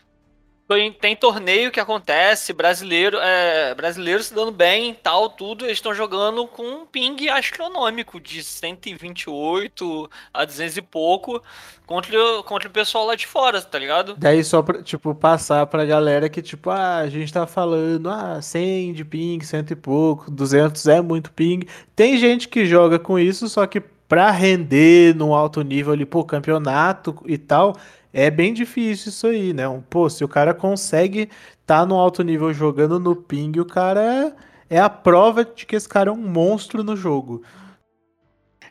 Tem, tem torneio que acontece, brasileiro, é, brasileiro se dando bem, tal, tudo, eles estão jogando com um ping astronômico de 128 a 200 e pouco contra, o- contra o pessoal lá de fora, tá ligado? Daí só pra, tipo, passar pra galera que, tipo, ah, a gente tá falando, ah, 100 de ping, cento e pouco, 200 é muito ping. Tem gente que joga com isso, só que pra render num alto nível ali, pô, campeonato e tal, é bem difícil isso aí, né? Um, Pô, se o cara consegue tá no alto nível jogando no ping, o cara é, é a prova de que esse cara é um monstro no jogo.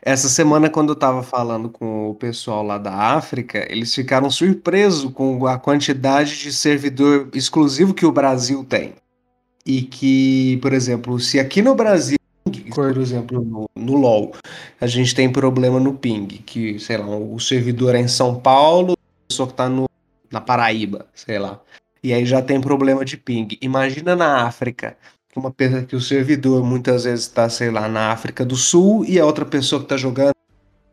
Essa semana, quando eu tava falando com o pessoal lá da África, eles ficaram surpresos com a quantidade de servidor exclusivo que o Brasil tem. E que, por exemplo, se aqui no Brasil, por exemplo, no, no LoL, a gente tem problema no ping, que, sei lá, o servidor é em São Paulo, pessoa que tá no, na Paraíba, sei lá. E aí já tem problema de ping. Imagina na África, que uma pessoa que o servidor muitas vezes está, sei lá, na África do Sul e a outra pessoa que está jogando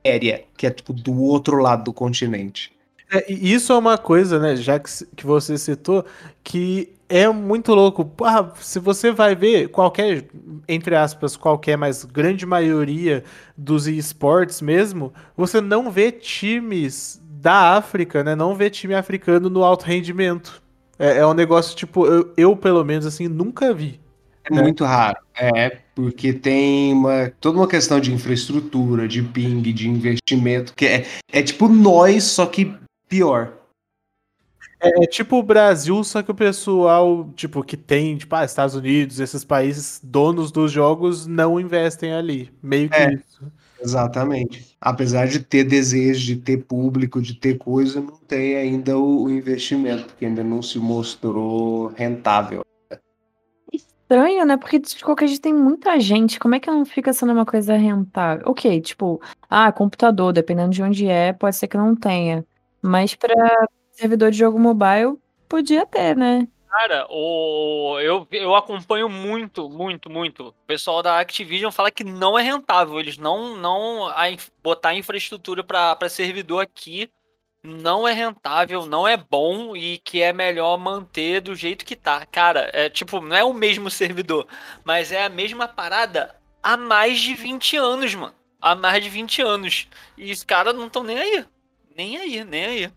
aérea, que é tipo do outro lado do continente. É, isso é uma coisa, né, já que, que você citou, que é muito louco. Ah, se você vai ver qualquer, entre aspas, qualquer, mas grande maioria dos esportes mesmo, você não vê times da África, né? Não vê time africano no alto rendimento. É, é um negócio, tipo, eu, eu, pelo menos, assim, nunca vi. É muito raro. É, porque tem uma, toda uma questão de infraestrutura, de ping, de investimento, que é, é tipo nós, só que pior. É, é tipo o Brasil, só que o pessoal, tipo, que tem, tipo, ah, Estados Unidos, esses países donos dos jogos não investem ali. Meio que É. isso. Exatamente. Apesar de ter desejo, de ter público, de ter coisa, não tem ainda o, o investimento, porque ainda não se mostrou rentável. Estranho, né? Porque de qualquer jeito tem muita gente. Como é que não fica sendo uma coisa rentável? Ok, tipo, ah, computador, dependendo de onde é, pode ser que não tenha. Mas pra servidor de jogo mobile, podia ter, né? Cara, o, eu, eu acompanho muito, muito, muito. O pessoal da Activision fala que não é rentável. Eles não, não a, botar infraestrutura para servidor aqui não é rentável, não é bom e que é melhor manter do jeito que tá. Cara, é tipo, não é o mesmo servidor, mas é a mesma parada há mais de 20 anos, mano. Há mais de 20 anos. E os caras não estão nem aí. Nem aí, nem aí.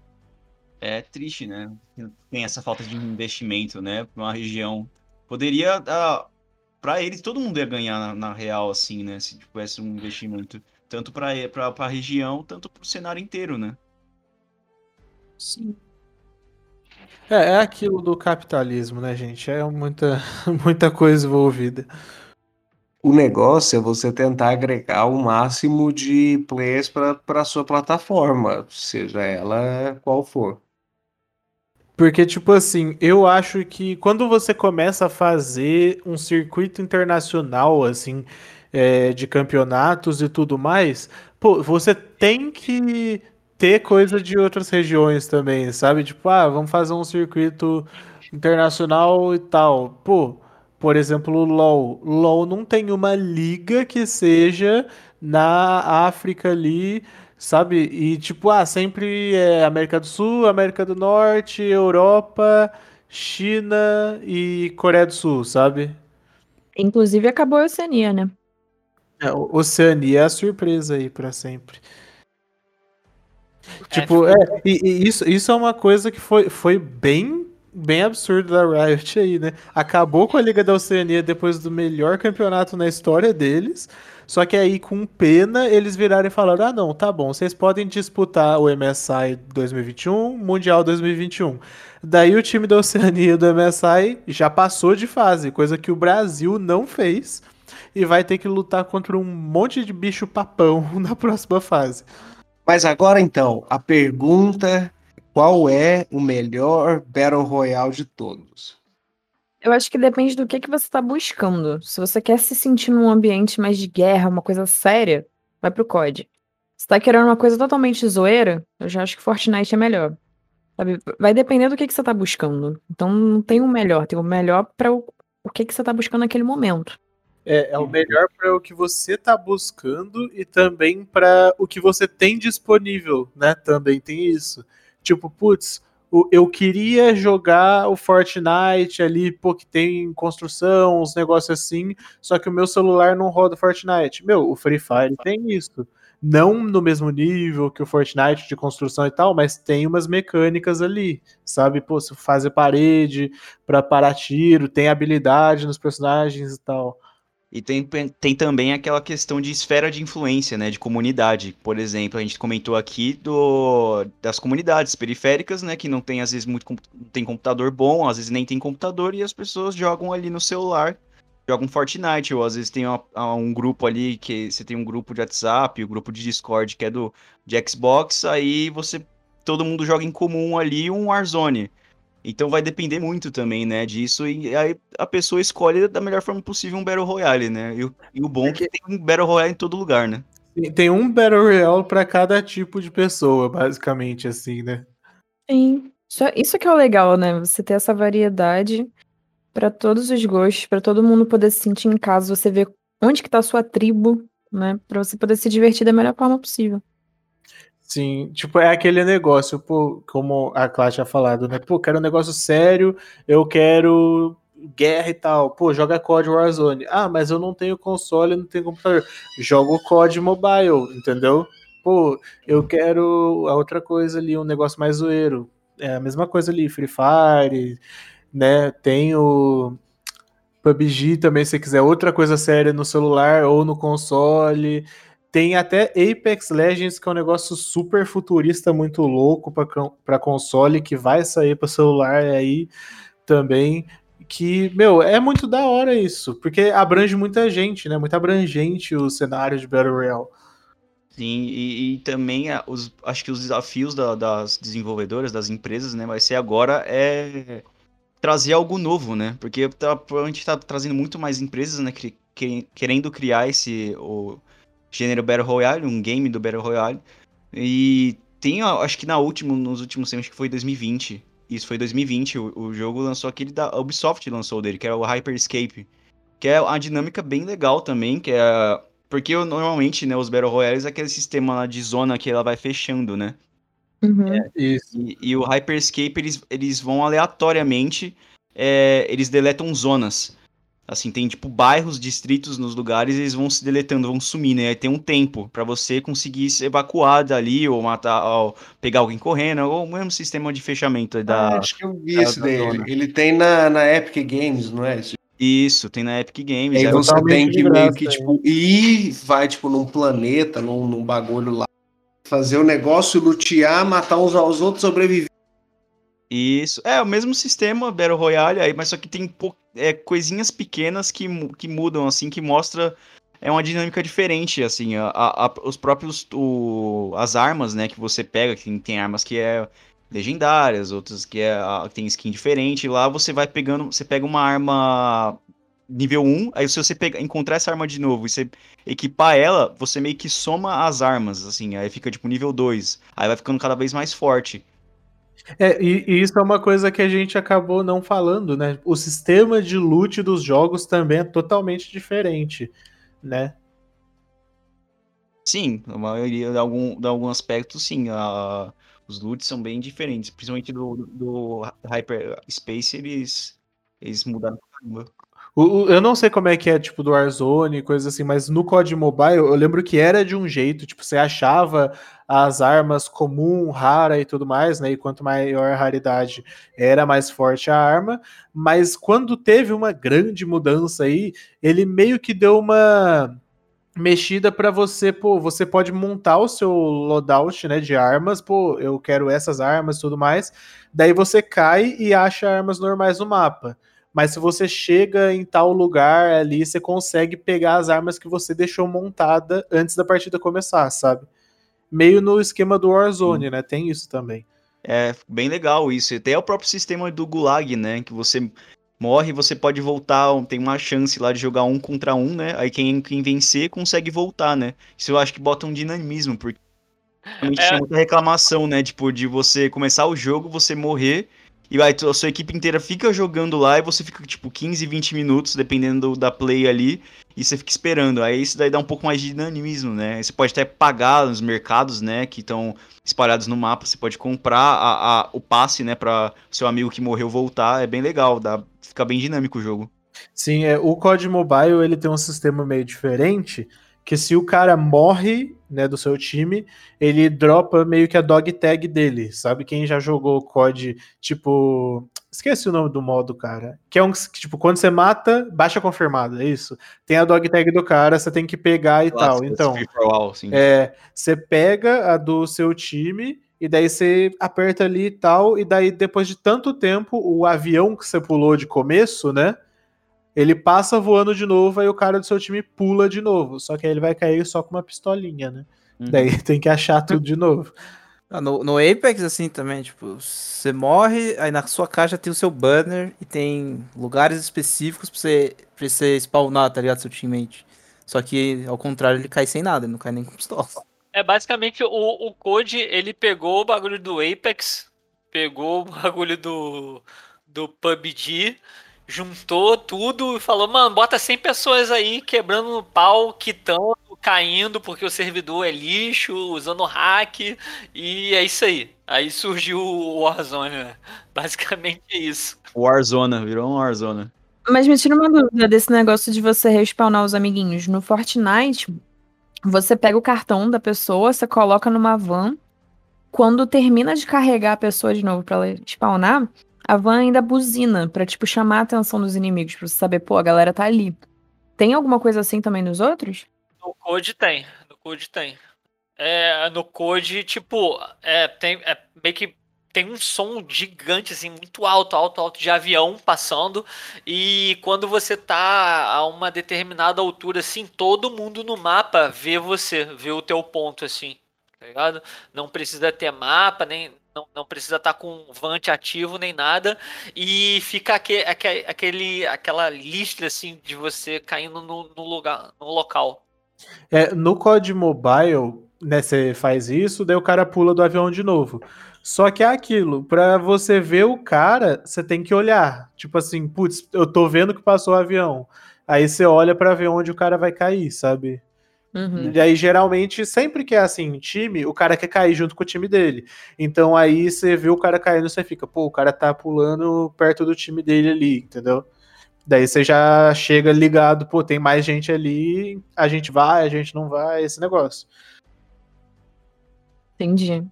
É triste, né? Tem essa falta de investimento, né? Pra uma região. Poderia dar. Pra eles, todo mundo ia ganhar na, na real, assim, né? Se tivesse um investimento. Tanto pra, pra, pra região, tanto pro cenário inteiro, né? Sim. É, é aquilo do capitalismo, né, gente? É muita, muita coisa envolvida. O negócio é você tentar agregar o máximo de players para a sua plataforma, seja ela qual for. Porque, tipo assim, eu acho que quando você começa a fazer um circuito internacional, assim, é, de campeonatos e tudo mais, pô, você tem que ter coisa de outras regiões também, sabe? Tipo, ah, vamos fazer um circuito internacional e tal. Pô, por exemplo, LoL. LoL não tem uma liga que seja na África ali, sabe? E tipo, ah, sempre é América do Sul, América do Norte, Europa, China e Coreia do Sul, sabe? Inclusive acabou a Oceania, né? É, o- Oceania é a surpresa aí pra sempre. Tipo, é, e, e isso, isso é uma coisa que foi, foi bem, bem absurdo da Riot aí, né? Acabou com a Liga da Oceania depois do melhor campeonato na história deles. Só que aí, com pena, eles viraram e falaram: ah, não, tá bom, vocês podem disputar o MSI 2021, Mundial 2021. Daí o time da Oceania do MSI já passou de fase, coisa que o Brasil não fez. E vai ter que lutar contra um monte de bicho papão na próxima fase. Mas agora então, a pergunta: qual é o melhor Battle Royale de todos? Eu acho que depende do que, que você tá buscando. Se você quer se sentir num ambiente mais de guerra, uma coisa séria, vai pro COD. Se tá querendo uma coisa totalmente zoeira, eu já acho que Fortnite é melhor. Sabe? Vai depender do que, que você tá buscando. Então não tem o melhor, tem o melhor para o, o que, que você tá buscando naquele momento. É, é o melhor para o que você tá buscando e também para o que você tem disponível, né? Também tem isso. Tipo, putz, eu queria jogar o Fortnite ali, pô, que tem construção, uns negócios assim, só que o meu celular não roda Fortnite. Meu, o Free Fire tem isso. Não no mesmo nível que o Fortnite de construção e tal, mas tem umas mecânicas ali, sabe? Pô, fazer parede para parar tiro, tem habilidade nos personagens e tal. E tem, tem também aquela questão de esfera de influência, né? De comunidade. Por exemplo, a gente comentou aqui do, das comunidades periféricas, né? Que não tem, às vezes, muito tem computador bom, às vezes nem tem computador, e as pessoas jogam ali no celular, jogam Fortnite, ou às vezes tem uma- um grupo ali, que você tem um grupo de WhatsApp, o um grupo de Discord que é do de Xbox, aí você. Todo mundo joga em comum ali um Warzone. Então vai depender muito também, né, disso, e aí a pessoa escolhe da melhor forma possível um Battle Royale, né? E, o- e o bom é que tem um Battle Royale em todo lugar, né? Tem- um Battle Royale pra cada tipo de pessoa, basicamente, assim, né? Sim. Isso, isso que é o legal, né? Você ter essa variedade pra todos os gostos, pra todo mundo poder se sentir em casa, você ver onde que tá a sua tribo, né? Pra você poder se divertir da melhor forma possível. Sim, tipo, é aquele negócio, pô, como a Cláudia tinha falado, né? Pô, quero um negócio sério, eu quero guerra e tal. Pô, joga COD Warzone. Ah, mas eu não tenho console, não tenho computador. Joga o COD Mobile, entendeu? Pô, eu quero a outra coisa ali, um negócio mais zoeiro. É a mesma coisa ali, Free Fire, né? Tem o PUBG também, se quiser outra coisa séria no celular ou no console. Tem até Apex Legends, que é um negócio super futurista, muito louco para console, que vai sair para celular aí também. Que, meu, é muito da hora isso, porque abrange muita gente, né? Muito abrangente o cenário de Battle Royale. Sim, e, e também a- os, acho que os desafios da- das desenvolvedoras, das empresas, né, vai ser agora é trazer algo novo, né? Porque tá, provavelmente tá trazendo muito mais empresas, né, querendo criar esse o gênero Battle Royale, um game do Battle Royale. E tem, a- acho que na última, nos últimos tempos, acho que foi 2020. Isso foi 2020, o, o jogo lançou aquele da a Ubisoft lançou dele, que é o Hyperscape, que é uma dinâmica bem legal também, que é porque eu, normalmente, né, os Battle Royales é aquele sistema lá de zona que ela vai fechando, né? Uhum. Isso. E, e o Hyperscape, eles, eles vão aleatoriamente, é, eles deletam zonas. Assim, tem tipo bairros, distritos nos lugares, eles vão se deletando, vão sumir, né? Aí tem um tempo pra você conseguir se evacuar dali, ou matar, ou pegar alguém correndo, ou o mesmo sistema de fechamento Ah, da... acho que eu vi da- esse da zona. Ele tem na, na Epic Games, não é? Isso, tem na Epic Games. E aí é- você tem que meio que, tipo, ir, vai, tipo, num planeta, num, num bagulho lá, fazer o negócio, lutear, matar uns aos outros, sobreviver. Isso, é o mesmo sistema Battle Royale, aí, mas só que tem pou- é, coisinhas pequenas que, que mudam, assim, que mostra é uma dinâmica diferente, assim, a, a- os próprios, o, as armas, né, que você pega, que tem, tem armas que é legendárias, outras que é, a- tem skin diferente, lá você vai pegando, você pega uma arma nível 1, aí se você pegar, encontrar essa arma de novo e você equipar ela, você meio que soma as armas, assim, aí fica tipo nível 2, aí vai ficando cada vez mais forte. É, e, e isso é uma coisa que a gente acabou não falando, né? O sistema de loot dos jogos também é totalmente diferente, né? Sim, a maioria de algum, de algum aspecto, sim. A, os loots são bem diferentes. Principalmente do, do Hyperspace, eles, eles mudaram. O- eu não sei como é que é, tipo, do Warzone e coisa assim, mas no COD Mobile eu lembro que era de um jeito, tipo, você achava as armas comum, rara e tudo mais, né? E quanto maior a raridade, era mais forte a arma. Mas quando teve uma grande mudança aí, ele meio que deu uma mexida para você, pô, você pode montar o seu loadout, né, de armas, pô, eu quero essas armas e tudo mais. Daí você cai e acha armas normais no mapa. Mas se você chega em tal lugar ali, você consegue pegar as armas que você deixou montada antes da partida começar, sabe? Meio no esquema do Warzone, né? Tem isso também. É bem legal isso. Até o próprio sistema do Gulag, né? Que você morre, você pode voltar, tem uma chance lá de jogar um contra um, né? Aí quem, quem vencer consegue voltar, né? Isso eu acho que bota um dinamismo, porque realmente É. tinha muita reclamação, né? Tipo, de você começar o jogo, você morrer, e aí a sua equipe inteira fica jogando lá e você fica, tipo, 15, 20 minutos, dependendo do- da play ali, e você fica esperando. Aí isso daí dá um pouco mais de dinamismo, né? Você pode até pagar nos mercados, né? Que estão espalhados no mapa. Você pode comprar a- a- o passe, né? Pra seu amigo que morreu voltar. É bem legal, dá, fica bem dinâmico o jogo. Sim, é, o COD Mobile ele tem um sistema meio diferente, que se o cara morre, né, do seu time, ele dropa meio que a dog tag dele. Sabe quem já jogou COD, tipo, esqueci o nome do modo, cara. Que é um que, tipo, quando você mata, baixa confirmado, é isso. Tem a dog tag do cara, você tem que pegar e tal. Então, all, é, você pega a do seu time e daí você aperta ali e tal, e daí depois de tanto tempo, o avião que você pulou de começo, né? Ele passa voando de novo, aí o cara do seu time pula de novo. Só que aí ele vai cair só com uma pistolinha, né? Uhum. Daí tem que achar tudo de novo. Ah, No, no Apex, assim, também, tipo, você morre, aí na sua caixa tem o seu banner e tem lugares específicos pra você, pra você spawnar, tá ligado? Seu teammate. Só que, ao contrário, ele cai sem nada, ele não cai nem com pistola. É basicamente o, o Code, ele pegou o bagulho do Apex pegou o bagulho do, do PUBG, juntou tudo e falou, mano, bota 100 pessoas aí quebrando no pau, quitando, caindo porque o servidor é lixo, usando hack, e é isso aí. Aí surgiu o Warzone, né? Basicamente é isso. Warzone, virou um Warzone. Mas me tira uma dúvida desse negócio de você respawnar os amiguinhos. No Fortnite, você pega o cartão da pessoa, você coloca numa van. Quando termina de carregar a pessoa de novo pra ela spawnar, a van ainda buzina pra, tipo, chamar a atenção dos inimigos, pra você saber, pô, a galera tá ali. Tem alguma coisa assim também nos outros? No Code tem. No Code tem. É, no Code, tipo, é, tem, é meio que tem um som gigante, assim, muito alto, alto, alto de avião passando. E quando você tá a uma determinada altura, assim, todo mundo no mapa vê você, vê o teu ponto, assim, tá ligado? Não precisa ter mapa, nem. Não, não precisa estar tá com vante ativo nem nada. E fica aquele, aquele, aquela lista assim de você caindo no, no lugar, no local. É, no COD Mobile, né, você faz isso, daí o cara pula do avião de novo. Só que é aquilo, para você ver o cara, você tem que olhar. Tipo assim, putz, eu tô vendo que passou o avião. Aí você olha para ver onde o cara vai cair, sabe? Uhum. E aí, geralmente, sempre que é assim, time, o cara quer cair junto com o time dele. Então aí você vê o cara caindo, você fica, pô, o cara tá pulando perto do time dele ali, entendeu? Daí você já chega ligado, pô, tem mais gente ali, a gente vai, a gente não vai, esse negócio. Entendi.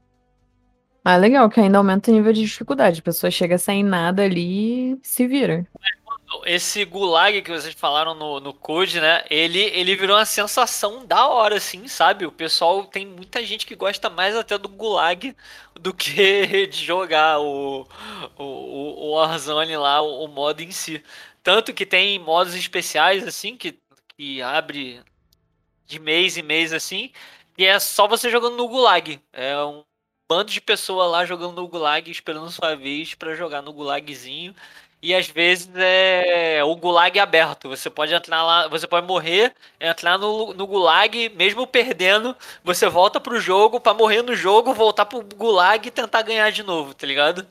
Ah, legal, que ainda aumenta o nível de dificuldade. A pessoa chega sem nada ali e se vira. Esse gulag que vocês falaram no, no Code, né? Ele, ele virou uma sensação da hora, assim, sabe? O pessoal tem muita gente que gosta mais até do gulag do que de jogar o, o, o Warzone lá, o, o modo em si. Tanto que tem modos especiais, assim, que, que abre de mês em mês, assim, e é só você jogando no gulag. É um bando de pessoas lá jogando no gulag, esperando sua vez para jogar no gulagzinho. E às vezes é o gulag aberto. Você pode entrar lá, você pode morrer, entrar no, no gulag, mesmo perdendo, você volta pro jogo para morrer no jogo, voltar pro gulag e tentar ganhar de novo, tá ligado?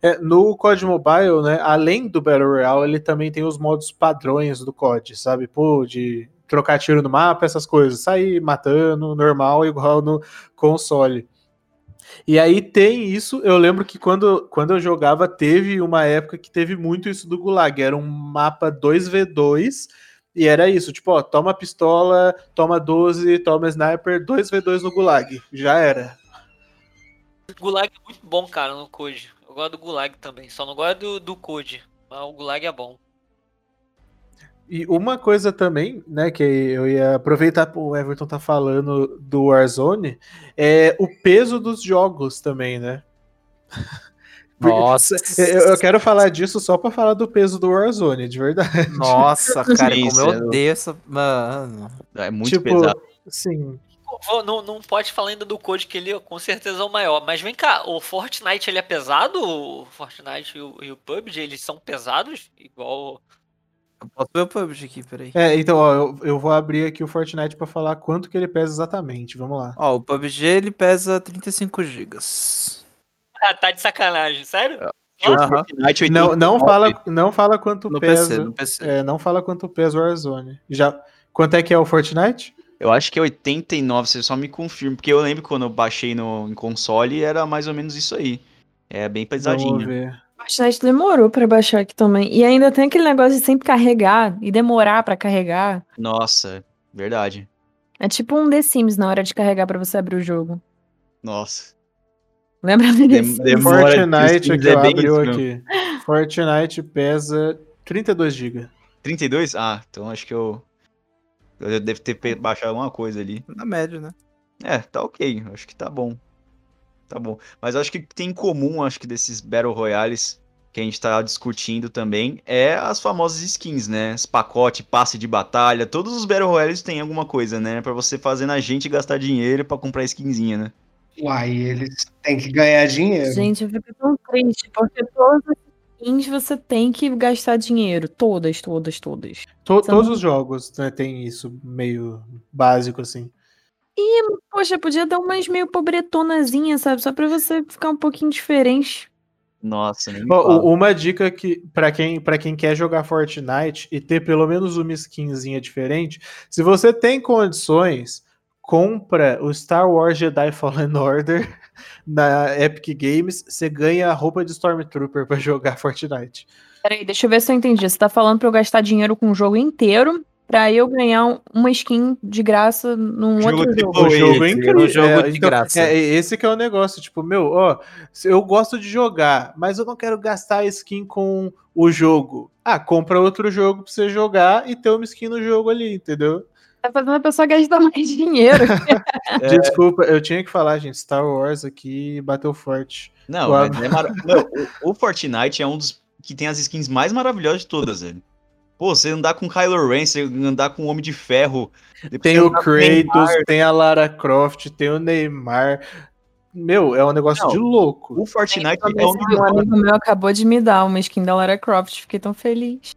É, no COD Mobile, né, além do Battle Royale, ele também tem os modos padrões do COD, sabe? Pô, de trocar tiro no mapa, essas coisas, sair matando, normal, igual no console. E aí tem isso, eu lembro que quando, quando eu jogava, teve uma época que teve muito isso do Gulag, era um mapa 2v2, e era isso, tipo, ó, toma pistola, toma 12, toma sniper, 2v2 no Gulag, já era. Gulag é muito bom, cara, no Code. Eu gosto do Gulag também, só não gosto do, do Code, mas o Gulag é bom. E uma coisa também, né, que eu ia aproveitar o Everton tá falando do Warzone, é o peso dos jogos também, né? Nossa. Eu, quero falar disso só para falar do peso do Warzone, de verdade. Nossa, cara, Sim, como eu odeio essa. Mano. É muito tipo, pesado. Sim. Não, não pode falar ainda do Code, que ele com certeza é o maior. Mas vem cá, o Fortnite ele é pesado? O Fortnite e o, e o PUBG, eles são pesados? Igual eu posso ver o PUBG aqui, peraí. É, então, ó, eu, eu vou abrir aqui o Fortnite para falar quanto que ele pesa exatamente. Vamos lá. Ó, o PUBG ele pesa 35 GB. Ah, tá de sacanagem, sério? Uhum. Não, não fala, não fala quanto no pesa. PC, no PC. É, não fala quanto pesa o Warzone. Já, quanto é que é o Fortnite? Eu acho que é 89, você só me confirma, porque eu lembro quando eu baixei no em console era mais ou menos isso aí. É bem pesadinho. Vamos ver. Fortnite demorou pra baixar aqui também. E ainda tem aquele negócio de sempre carregar e demorar pra carregar. Nossa, verdade. É tipo um The Sims na hora de carregar pra você abrir o jogo. Nossa. Lembra disso? Dem Fortnite aqui, é ó, abriu aqui. Fortnite pesa 32 GB. 32? Ah, então acho que eu. Eu devo ter baixado alguma coisa ali. Na média, né? É, tá ok. Acho que tá bom. Tá bom. Mas acho que tem em comum, acho que desses Battle Royales que a gente tá discutindo também, é as famosas skins, né? Esse pacote, passe de batalha, todos os Battle Royales têm alguma coisa, né? Pra você fazer na gente gastar dinheiro para comprar skinzinha, né? Uai, eles têm que ganhar dinheiro. Gente, eu fico tão triste, porque todas as skins você tem que gastar dinheiro. Todas, todas, todas. To todos não... os jogos né, tem isso meio básico, assim. Poxa, podia dar umas meio pobretonazinha, sabe? Só pra você ficar um pouquinho diferente. Nossa, nem u- uma dica que para quem para quem quer jogar Fortnite e ter pelo menos uma skinzinha diferente, se você tem condições, compra o Star Wars Jedi Fallen Order na Epic Games, você ganha a roupa de Stormtrooper pra jogar Fortnite. Peraí, deixa eu ver se eu entendi. Você tá falando pra eu gastar dinheiro com o jogo inteiro pra eu ganhar um- uma skin de graça num Jogo outro triplo jogo. O jogo é esse, incrível. o jogo é, de então, graça. é, esse que é o negócio, tipo, meu, ó, se eu gosto de jogar, mas eu não quero gastar skin com o jogo. Ah, compra outro jogo pra você jogar e ter uma skin no jogo ali, entendeu? Tá fazendo a pessoa gastar mais dinheiro. É. Desculpa, eu tinha que falar, gente, Star Wars aqui bateu forte. Não, é mara... Meu, o, o Fortnite é um dos que tem as skins mais maravilhosas de todas, velho. Pô, você andar com Kylo Ren, você andar com o Homem de Ferro. Tem o Kratos, Neymar. tem a Lara Croft, tem o Neymar. Meu, é um negócio Não, de louco. O Fortnite é um um amigo meu acabou de me dar uma skin da Lara Croft. Fiquei tão feliz.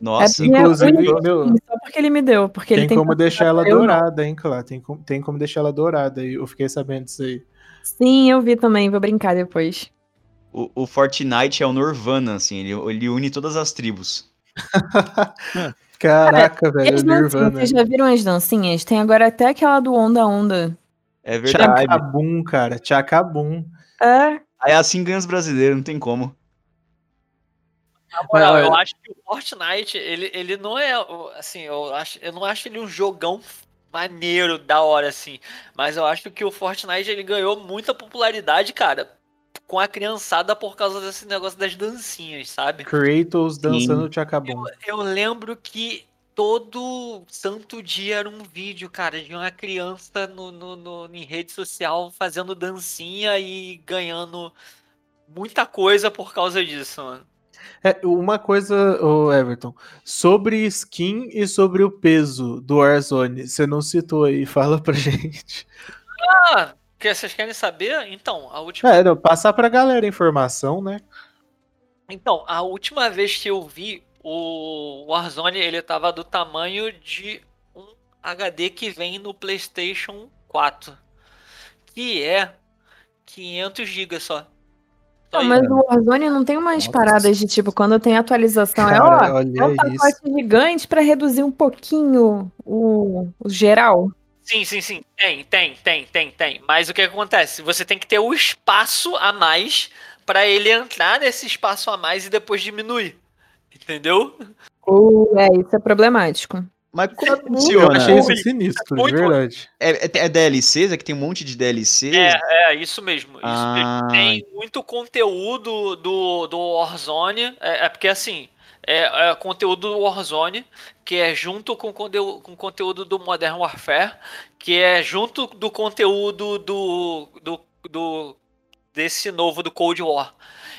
Nossa, é minha inclusive, meu, só porque ele me deu. Porque ele Tem tem como deixar ela eu dourada, hein, Clá? Tem, como- tem como deixar ela dourada. e Eu fiquei sabendo disso aí. Sim, eu vi também. Vou brincar depois. o, o Fortnite é o Nirvana, assim, ele, ele une todas as tribos. Caraca, E velho, Nirvana. vocês já viram as dancinhas? Tem agora até aquela do Onda Onda. É verdade. Tchacabum, cara. Tchacabum. É, Aí assim ganha os brasileiros, não tem como. Na moral, Mas, eu acho que o Fortnite, ele, ele não é, assim, eu, acho, eu não acho ele um jogão maneiro, da hora, assim. Mas eu acho que o Fortnite, ele ganhou muita popularidade, cara, com a criançada por causa desse negócio das dancinhas, sabe? Kratos dançando Tchacabum. Eu lembro que todo santo dia era um vídeo, cara, de uma criança no, no, no- em rede social fazendo dancinha e ganhando muita coisa por causa disso, mano. É, uma coisa, ô Everton, sobre skin e sobre o peso do Warzone, você não citou aí, fala pra gente. Ah, que vocês querem saber? Então, a última, É, não, passar pra galera a informação, né? então, a última vez que eu vi o Warzone, ele tava do tamanho de um HD que vem no PlayStation 4, que é 500 GB só. Não, isso. mas o Warzone não tem umas Nossa. paradas de tipo, quando tem atualização, é Cara, ó, olha é um isso. pacote gigante pra reduzir um pouquinho o, o geral. Sim, sim, sim. Tem, tem, tem, tem, tem. Mas o que acontece? Você tem que ter o espaço a mais pra ele entrar nesse espaço a mais e depois diminuir. Entendeu? Ou é, isso é problemático. Mas como Eu funciona? achei isso sinistro, de muito. verdade. É, é, é DLCs? É que tem um monte de DLCs? É, é, isso mesmo. Isso Ah. mesmo. Tem muito conteúdo do, do Warzone. É, é porque assim, é, é conteúdo do Warzone, que é junto com conteúdo, com conteúdo do Modern Warfare, que é junto do conteúdo do, do, do desse novo do Cold War.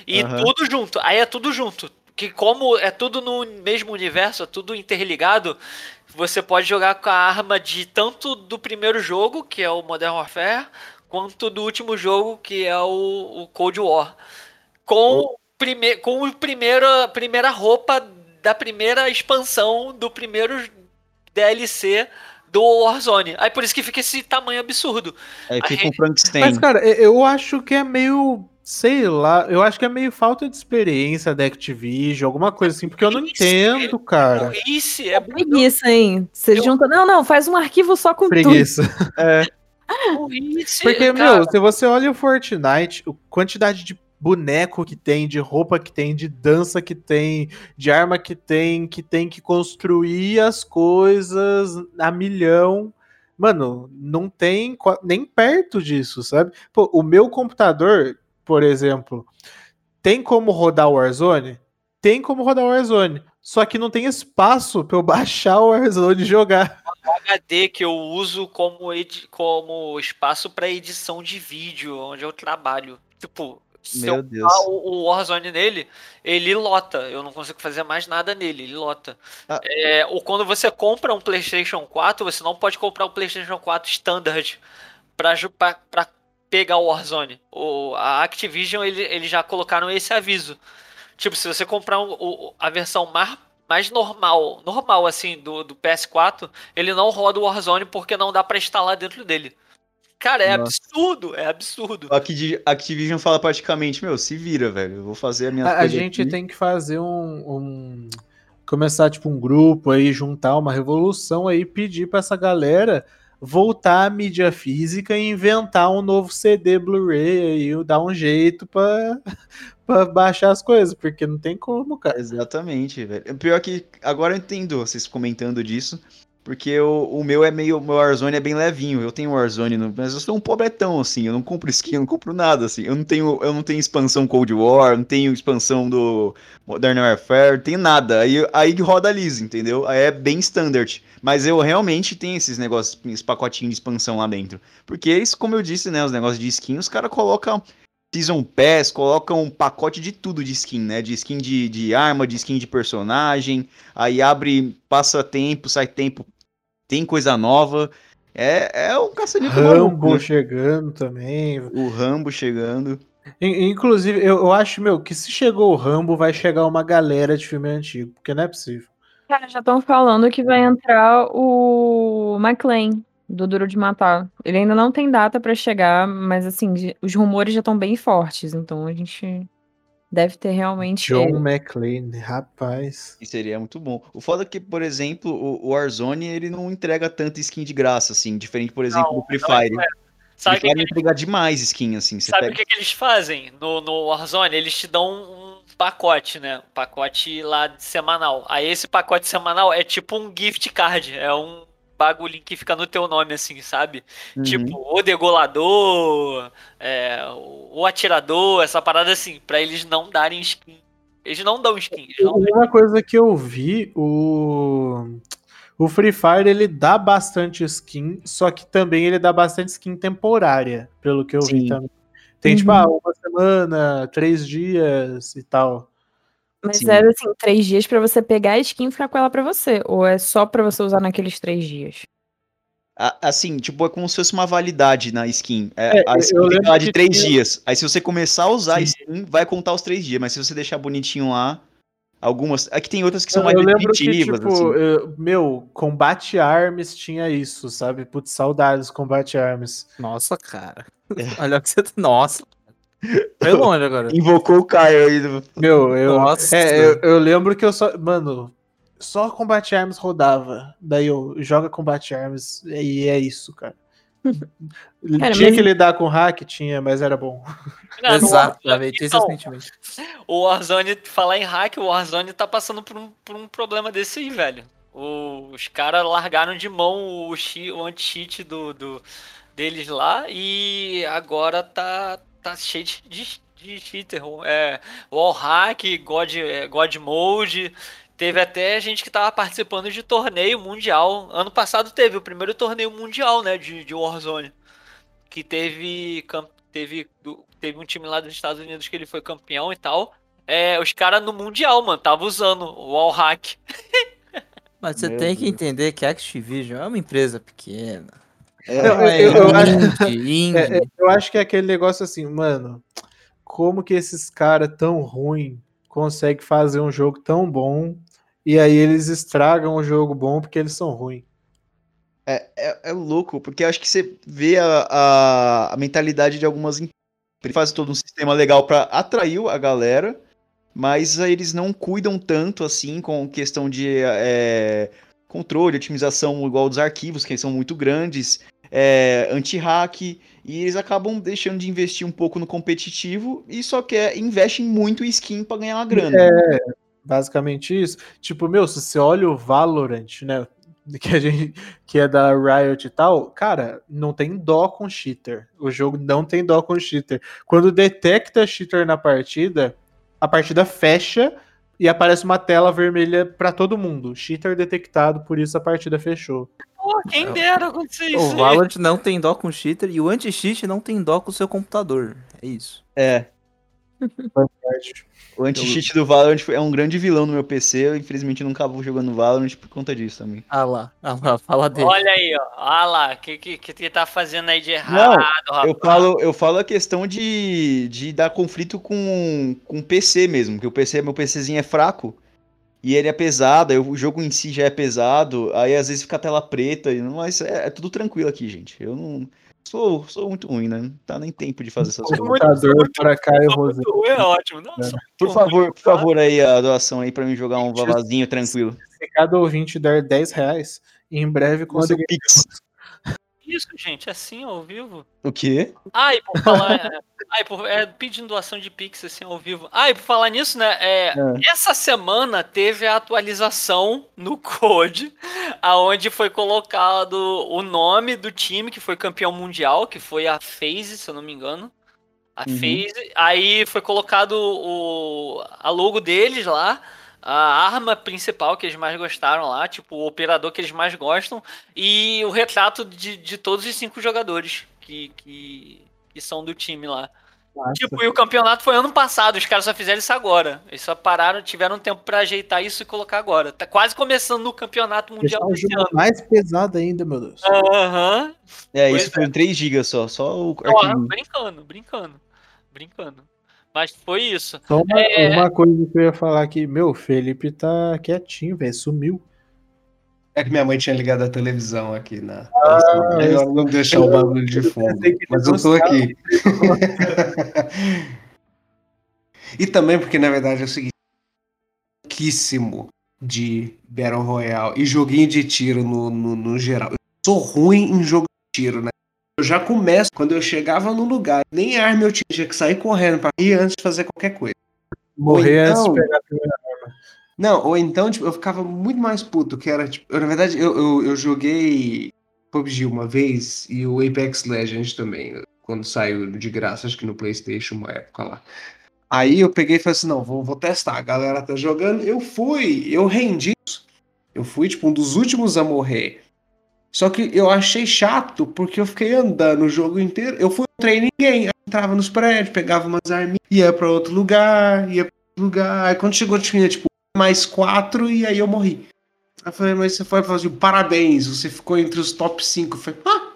E Aham. tudo junto. Aí é tudo junto. Que como é tudo no mesmo universo, é tudo interligado, você pode jogar com a arma de tanto do primeiro jogo, que é o Modern Warfare, quanto do último jogo, que é o, o Cold War. Com, prime, com o a primeira roupa da primeira expansão do primeiro DLC do Warzone. Aí por isso que fica esse tamanho absurdo. É, fica um Frankenstein. Mas, cara, eu acho que é meio. Sei lá, eu acho que é meio falta de experiência da Activision, alguma coisa assim, porque eu não entendo, cara. Isso é Preguiça, hein? Você Eu- junta. Não, não, faz um arquivo só com tudo. Preguiça. burrice. Porque, cara. meu, se você olha o Fortnite, a quantidade de boneco que tem, de roupa que tem, de dança que tem, de arma que tem, que tem que construir as coisas a milhão. Mano, não tem nem perto disso, sabe? Pô, o meu computador, por exemplo, tem como rodar o Warzone? Tem como rodar o Warzone. Só que não tem espaço pra eu baixar o Warzone e jogar. HD que eu uso como, como espaço para edição de vídeo, onde eu trabalho. Tipo, se Meu eu Deus. o, o Warzone nele, ele lota. Eu não consigo fazer mais nada nele, ele lota. Ah. É, ou quando você compra um PlayStation 4, você não pode comprar o PlayStation 4 Standard para para pegar o Warzone. O, a Activision ele, eles já colocaram esse aviso. Tipo, se você comprar um- o- a versão mais mais normal, normal assim, do, do PS4, ele não roda o Warzone porque não dá pra instalar dentro dele. Cara, é Nossa. absurdo, é absurdo. A Acti- Activision fala praticamente, meu, se vira, velho. Eu vou fazer a minha A, a gente aqui. tem que fazer um, um- começar tipo um grupo aí, juntar uma revolução aí, pedir pra essa galera voltar à mídia física e inventar um novo CD Blu-ray aí, dar um jeito pra, pra baixar as coisas, porque não tem como, cara. Exatamente, velho. Pior que agora eu entendo vocês comentando disso, porque o, o meu é meio. O meu Warzone é bem levinho. Eu tenho Warzone, no, mas eu sou um pobretão, assim. Eu não compro skin, eu não compro nada, assim. Eu não tenho, eu não tenho expansão Cold War, não tenho expansão do Modern Warfare, não tenho nada. Aí, aí roda liso, entendeu? Aí é bem standard. Mas eu realmente tenho esses negócios, esses pacotinhos de expansão lá dentro. Porque isso, como eu disse, né? Os negócios de skin, os caras colocam. Season Pass, colocam um pacote de tudo de skin, né? De skin de, de arma, de skin de personagem. Aí abre, passa tempo, sai tempo, tem coisa nova. É, é um maluco, Rambo né? chegando também. O Rambo chegando. In- Inclusive, eu, eu acho, meu, que se chegou o Rambo, vai chegar uma galera de filme antigo, porque não é possível. Cara, já estão falando que vai entrar o McLean, do Duro de Matar. Ele ainda não tem data pra chegar, mas assim, os rumores já estão bem fortes, então a gente deve ter realmente John. McClane, rapaz. E seria muito bom. O foda é que, por exemplo, o, o Warzone, ele não entrega tanta skin de graça, assim. Diferente, por exemplo, Não, do Free não Fire. Sabe o Free que, Fire entrega demais skin, assim. Você sabe o pega... que, que eles fazem no, no Warzone? Eles te dão um pacote, né? Um pacote lá de semanal. Aí esse pacote semanal é tipo um gift card. É um bagulho que fica no teu nome, assim, sabe? Uhum. Tipo, o degolador, é, o o atirador, essa parada assim, pra eles não darem skin. Eles não dão skin. Eles não dão Uma coisa que eu vi, o o Free Fire ele dá bastante skin, só que também ele dá bastante skin temporária, pelo que eu vi Sim. também. Tem tipo, Uhum. ah, uma semana, três dias e tal. Mas Sim. era assim, três dias pra você pegar a skin e ficar com ela pra você. Ou é só pra você usar naqueles três dias? A- Assim, tipo, é como se fosse uma validade na skin. É, É, a skin lembro lá de três tinha- dias. Aí se você começar a usar a Sim. skin, vai contar os três dias. Mas se você deixar bonitinho lá, algumas. Aqui tem outras que são Eu, mais eu que, tipo, assim. eu- meu, Combate Arms tinha isso, sabe? Putz, saudades Combate Arms. Nossa, cara. É. Olha que você tá. Nossa. Foi longe agora. Invocou o Caio aí. do- Meu, eu, Nossa. é, eu, eu lembro que eu só. Mano, só Combate Arms rodava. Daí eu joga Combate Arms e é isso, cara. Cara, tinha mas- que lidar com hack? Tinha, mas era bom. Não, Exato, já veio então. O Warzone, falar em hack, o Warzone tá passando por um, por um problema desse aí, velho. O- os caras largaram de mão o, o anti-cheat do, do- deles lá e agora tá, tá cheio de, de, de cheater. É, wall hack, God, é, God Mode. Teve até gente que tava participando de torneio mundial. Ano passado teve o primeiro torneio mundial, né, de, de Warzone. Que teve, teve, do- teve um time lá dos Estados Unidos que ele foi campeão e tal. É, os caras no Mundial, mano, tava usando o wall hack. Mas você Meu tem que Deus. entender que a Activision é uma empresa pequena. É, Eu- Não eu- eu acho-. É, eu que é aquele negócio assim, mano. Como que esses caras tão ruim conseguem fazer um jogo tão bom e aí eles estragam o jogo bom porque eles são ruins? É, é, é louco, porque acho que você vê a, a, a mentalidade de algumas empresas. Eles fazem todo um sistema legal pra atrair a galera, mas aí eles não cuidam tanto assim com questão de é, controle, otimização igual dos arquivos, que são muito grandes, é, anti-hack, e eles acabam deixando de investir um pouco no competitivo e só quer investem muito em skin pra ganhar uma grana. Basicamente isso. Tipo, meu, se você olha o Valorant, né? Que, a gente, que é da Riot e tal, cara, não tem dó com cheater. O jogo não tem dó com cheater. Quando detecta cheater na partida, a partida fecha e aparece uma tela vermelha pra todo mundo. Cheater detectado, por isso a partida fechou. Pô, quem dera acontecer O isso aí. Valorant não tem dó com cheater e o anti-cheat não tem dó com o seu computador. É isso. É. O anti-cheat do Valorant foi- é um grande vilão no meu PC. Eu, infelizmente, não acabo jogando Valorant por conta disso também. Ah lá, ah lá, fala dele. Olha aí, ó. Ah lá, o que, que, que que tá fazendo aí de errado, rapaz? Eu falo, eu falo a questão de, de dar conflito com, com o PC mesmo, porque o PC, meu PCzinho é fraco. E ele é pesado, o jogo em si já é pesado, aí às vezes fica a tela preta, e não- mas é, é tudo tranquilo aqui, gente. Eu não. Sou, sou muito ruim, né? Não tá nem tempo de fazer essas coisas. Computador para Caio Rosé. É ótimo. Nossa, Por favor, por favor, aí a doação aí pra mim jogar um vavazinho tranquilo. Se cada ouvinte der 10 reais, em breve Manda o conseguiremos. Isso, gente, é assim ao vivo. O quê? E por falar. é, e por, é, pedindo doação de Pix assim ao vivo. Ah, e por falar nisso, né? é, Essa semana teve a atualização no Code, aonde foi colocado o nome do time que foi campeão mundial, que foi a FaZe, se eu não me engano. A Uhum. FaZe. Aí foi colocado o, a logo deles lá. A arma principal que eles mais gostaram lá, tipo, o operador que eles mais gostam, e o retrato de, de todos os cinco jogadores que, que, que são do time lá. Nossa. Tipo, e o campeonato foi ano passado, os caras só fizeram isso agora. Eles só pararam, tiveram tempo pra ajeitar isso e colocar agora. Tá quase começando no campeonato mundial o ano. mais pesado ainda, meu Deus. Aham. É, Pois isso foi em 3 GB só, só o Ó, brincando, brincando. Brincando. Mas foi isso. Só uma, É. uma coisa que eu ia falar aqui, meu, Felipe tá quietinho, velho, sumiu. É que minha mãe tinha ligado a televisão aqui na. Ah, melhor não deixar o barulho de fundo. Mas eu tô aqui. e também porque, na verdade, é o seguinte: pouquíssimo de Battle Royale e joguinho de tiro no, no, no geral. Eu sou ruim em jogo de tiro, né? Eu já começo, quando eu chegava no lugar, nem arma eu tinha, tinha que sair correndo pra ir antes de fazer qualquer coisa. Morrer antes de então- pegar a primeira. Não, ou então, tipo, eu ficava muito mais puto, que era, tipo, eu, na verdade, eu, eu, eu joguei PUBG uma vez e o Apex Legends também, quando saiu de graça, acho que no Playstation, uma época lá. Aí eu peguei e falei assim, não, vou, vou testar, a galera tá jogando, eu fui, eu rendi. Eu fui, tipo, um dos últimos a morrer. Só que eu achei chato, porque eu fiquei andando o jogo inteiro, eu fui, treinei ninguém, eu entrava nos prédios, pegava umas arminhas, ia pra outro lugar, ia pra outro lugar, aí quando chegou tinha, tipo, mais quatro e aí eu morri. Aí eu falei, mas você foi falar assim, parabéns, você ficou entre os top 5. Eu falei, ah,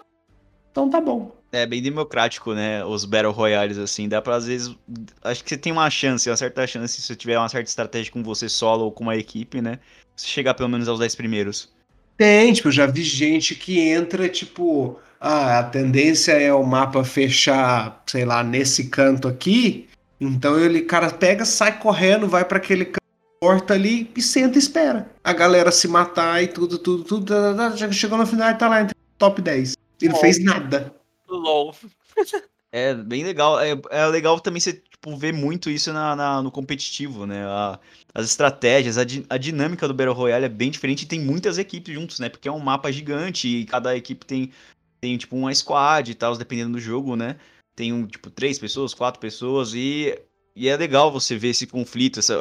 então tá bom. É bem democrático, né? Os Battle Royales, assim. Dá pra, às vezes. Acho que você tem uma chance, uma certa chance, se você tiver uma certa estratégia com você solo ou com uma equipe, né? Você chegar pelo menos aos 10 primeiros. Tem, tipo, eu já vi gente que entra, tipo, ah, a tendência é o mapa fechar, sei lá, nesse canto aqui. Então ele, cara, pega, sai correndo, vai pra aquele canto, porta ali e senta e espera. A galera se matar e tudo, tudo, tudo. tá, tá, tá, já chegou no final e tá lá entre top 10. Ele não fez nada. LOL. É bem legal. É, é legal também você tipo, ver muito isso na, na- no competitivo, né? A- as estratégias, a, di- a dinâmica do Battle Royale é bem diferente e tem muitas equipes juntos, né? Porque é um mapa gigante e cada equipe tem, tem tipo, uma squad e tal, dependendo do jogo, né? Tem, um, tipo, três pessoas, quatro pessoas e... E é legal você ver esse conflito, essa,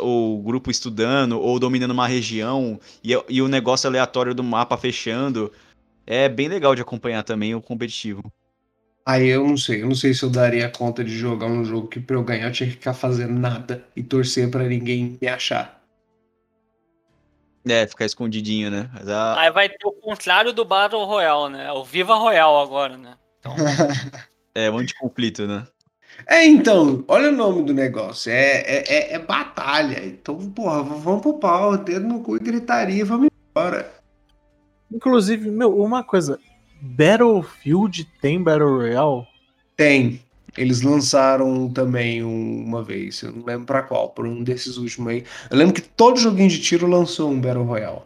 o, o grupo estudando ou dominando uma região e, e o negócio aleatório do mapa fechando. É bem legal de acompanhar também o competitivo. Aí eu não sei, eu não sei se eu daria conta de jogar um jogo que pra eu ganhar eu tinha que ficar fazendo nada e torcer pra ninguém me achar. É, ficar escondidinho, né? Mas a- Aí vai ter o contrário do Battle Royale, né? O Viva Royal agora, né? Então, É um anticonflito, né? É, então, olha o nome do negócio, é, é, é, é batalha. Então, porra, vamos pro pau, dedo no cu e gritaria, vamos embora. Inclusive, meu, uma coisa. Battlefield tem Battle Royale? Tem. Eles lançaram também um- uma vez, eu não lembro pra qual, por um desses últimos aí. Eu lembro que todo joguinho de tiro lançou um Battle Royale.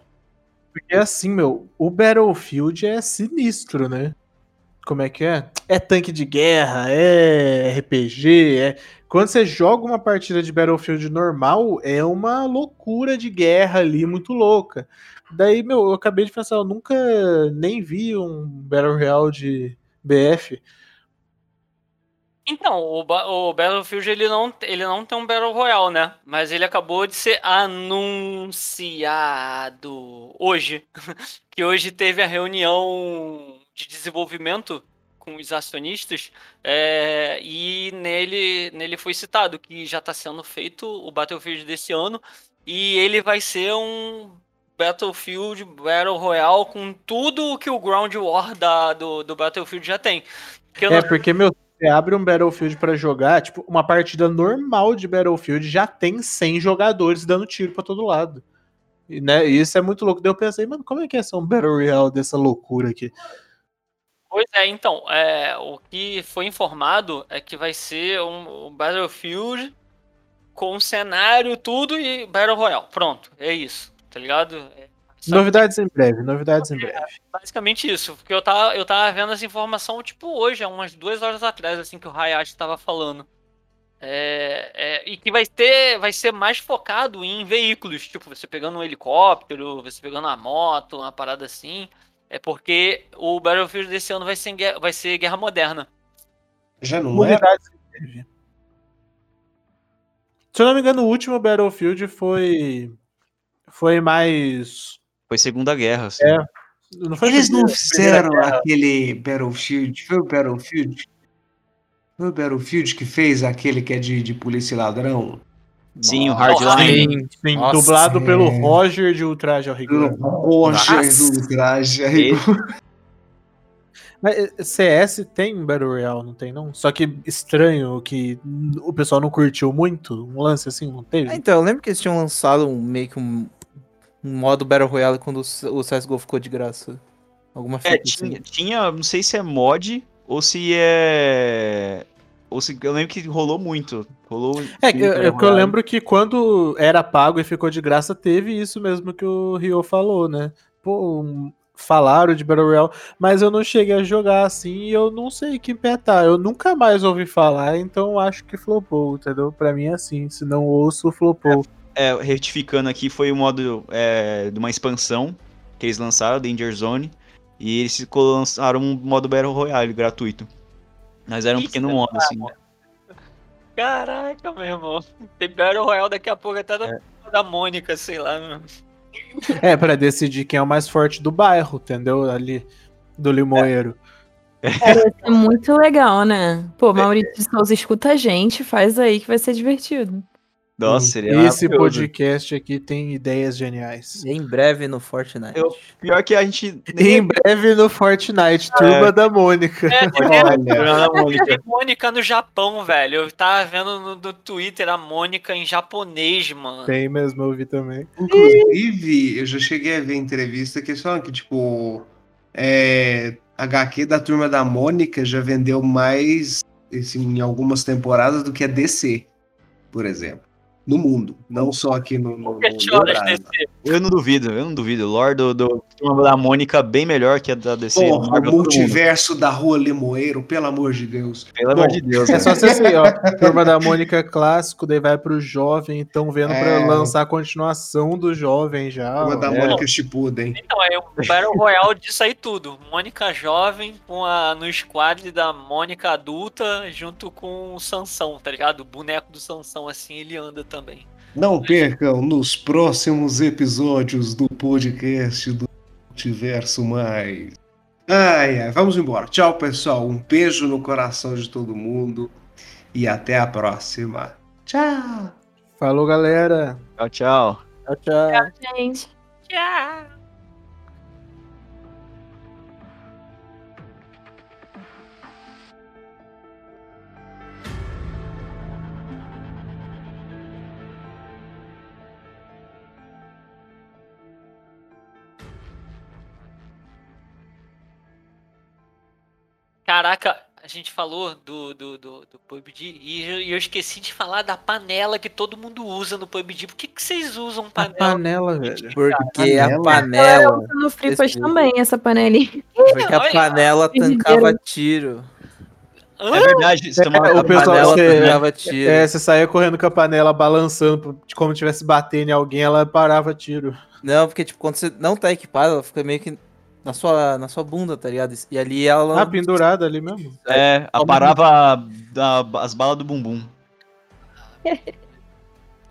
Porque assim, meu, o Battlefield é sinistro, né? Como é que é? É tanque de guerra, é RPG, é. Quando você joga uma partida de Battlefield normal, é uma loucura de guerra ali, muito louca. Daí, meu, eu acabei de pensar, eu nunca nem vi um Battle Royale de BF. Então, o, o Battlefield ele não, ele não tem um Battle Royale, né? Mas ele acabou de ser anunciado hoje. que hoje teve a reunião de desenvolvimento com os acionistas é, e nele, nele foi citado que já está sendo feito o Battlefield desse ano e ele vai ser um Battlefield Battle Royale com tudo o que o Ground War da, do, do Battlefield já tem. Que eu É, não- porque, meu, você abre um Battlefield pra jogar, tipo, uma partida normal de Battlefield já tem 100 jogadores dando tiro pra todo lado. E, né, isso é muito louco. Daí eu pensei, mano, como é que é ser um Battle Royale dessa loucura aqui? Pois é, então, é, o que foi informado é que vai ser um, um Battlefield com cenário, tudo e Battle Royale. Pronto, é isso, tá ligado? É, Novidades em breve, novidades em breve. Basicamente isso, porque eu tava, eu tava vendo essa informação, tipo, hoje, há umas duas horas atrás, assim, que o Hayashi tava falando. É, é, e que vai ter, vai ser mais focado em veículos, tipo, você pegando um helicóptero, você pegando uma moto, uma parada assim. É porque o Battlefield desse ano vai ser, vai ser Guerra Moderna. Já não é? Novidades em breve. Se eu não me engano, o último Battlefield foi. Foi mais. Foi Segunda Guerra. assim. É. Não foi Eles não fizeram aquele Battlefield. Foi o Battlefield? Foi o Battlefield que fez aquele que é de, de polícia e ladrão? Sim, o Nossa. Hardline. Sim, Nossa, dublado é. pelo Roger de Ultraje ao Pelo Rigor. Roger Nossa. do traje. Ele- Mas eh, CS tem Battle Royale, não tem não? Só que estranho que o pessoal não curtiu muito, um lance assim, não teve? Ah, então, eu lembro que eles tinham lançado um, meio que um, um modo Battle Royale quando o CSGO ficou de graça. Alguma É, tinha, assim. tinha, não sei se é mod ou se é. Ou se. Eu lembro que rolou muito. Rolou. É, eu, é eu Royale. lembro que quando era pago e ficou de graça, teve isso mesmo que o Rio falou, né? Pô, um- falaram de Battle Royale, mas eu não cheguei a jogar assim e eu não sei que pé tá. Eu nunca mais ouvi falar, então acho que flopou, entendeu? Pra mim é assim, se não ouço, flopou. É, retificando aqui, foi o modo é, de uma expansão que eles lançaram, Danger Zone. E eles lançaram um modo Battle Royale gratuito. Mas era um Isso, pequeno modo, assim. Caraca, meu irmão. Tem Battle Royale daqui a pouco até da, da Mônica, sei lá. Meu. É, pra decidir quem é o mais forte do bairro, entendeu? Ali, do Limoeiro. É muito legal, né? Pô, Maurício de Souza escuta a gente, faz aí que vai ser divertido. Nossa, seria Esse maravilhoso. podcast aqui tem ideias geniais. Em breve no Fortnite. Eu- Pior que a gente. nem Em breve no Fortnite, Turma da Mônica. É, Olha, Tem Mônica no Japão, velho. Eu tava vendo no, no Twitter a Mônica em japonês, mano. Tem mesmo, eu vi também. Inclusive, eu já cheguei a ver entrevista que eles falam que, tipo, é, HQ da turma da Mônica já vendeu mais assim, em algumas temporadas do que a DC, por exemplo. No mundo, não só aqui no, no, no? Eu não duvido, eu não duvido. O lore do, do da Mônica bem melhor que a da DC. Porra, o multiverso da Rua Limoeiro, pelo amor de Deus. Pelo Bom, amor de Deus. É né? só você assim, ó. Turma da Mônica clássico, daí vai pro jovem, estão vendo pra É. lançar a continuação do jovem já. Turma da é. Mônica Shippuden. Então, é o Battle Royale disso aí tudo. Mônica jovem com a, no squad da Mônica adulta junto com o Sansão, tá ligado? O boneco do Sansão, assim, ele anda também. Não percam nos próximos episódios do podcast do Multiverso Mais. Ai, ai, vamos embora. Tchau, pessoal. Um beijo no coração de todo mundo e até a próxima. Tchau. Falou, galera. Tchau, tchau. Tchau, tchau. Gente. Tchau! Caraca, a gente falou do, do, do, do PUBG e eu, e eu esqueci de falar da panela que todo mundo usa no PUBG. Por que, que vocês usam A panela? panela, velho. Porque a Panela. panela. Usa no Fripas também, essa panelinha. Porque a Olha, panela tancava tiro. É verdade, você toma- É, o A pessoal panela tancava tiro. É, você saía correndo com a panela balançando, como tivesse batendo em alguém, ela parava tiro. Não, porque tipo, quando você não tá equipado, ela fica meio que na sua, na sua bunda, tá ligado? E ali ela. Ah, pendurada ali mesmo. É, aparava da- as balas do bumbum.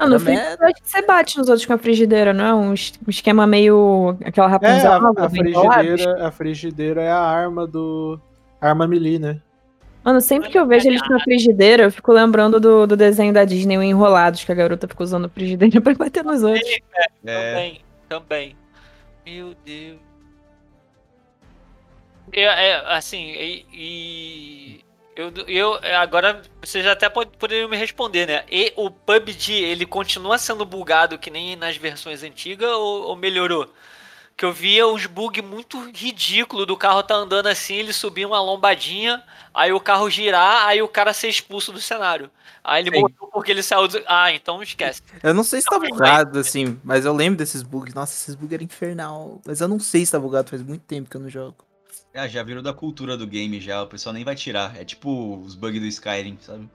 Ah, no eu acho que você bate nos outros com a frigideira, não é? Um es- um esquema meio. aquela É, Rapunzel. a, a colada. frigideira, a frigideira é a arma do. Arma melee, né? Mano, sempre que eu vejo eles com a frigideira, eu fico lembrando do, do desenho da Disney, o Enrolados, que a garota fica usando frigideira pra bater nos outros. É, Também, também. Meu Deus. É, é, assim, e, e Eu, eu agora vocês até pod- poderiam me responder, né? E o PUBG, ele continua sendo bugado que nem nas versões antigas ou, ou melhorou? Que eu via uns bugs muito ridículos do carro tá andando assim, ele subir uma lombadinha, aí o carro girar, aí o cara ser expulso do cenário. Aí ele Sim. morreu porque ele saiu do... Ah, então esquece. Eu não sei se tá mas- bugado, assim, mas eu lembro desses bugs. Nossa, esses bugs eram infernal. Mas eu não sei se tá bugado, faz muito tempo que eu não jogo. Ah, já virou da cultura do game já, o pessoal nem vai tirar. É tipo os bugs do Skyrim, sabe?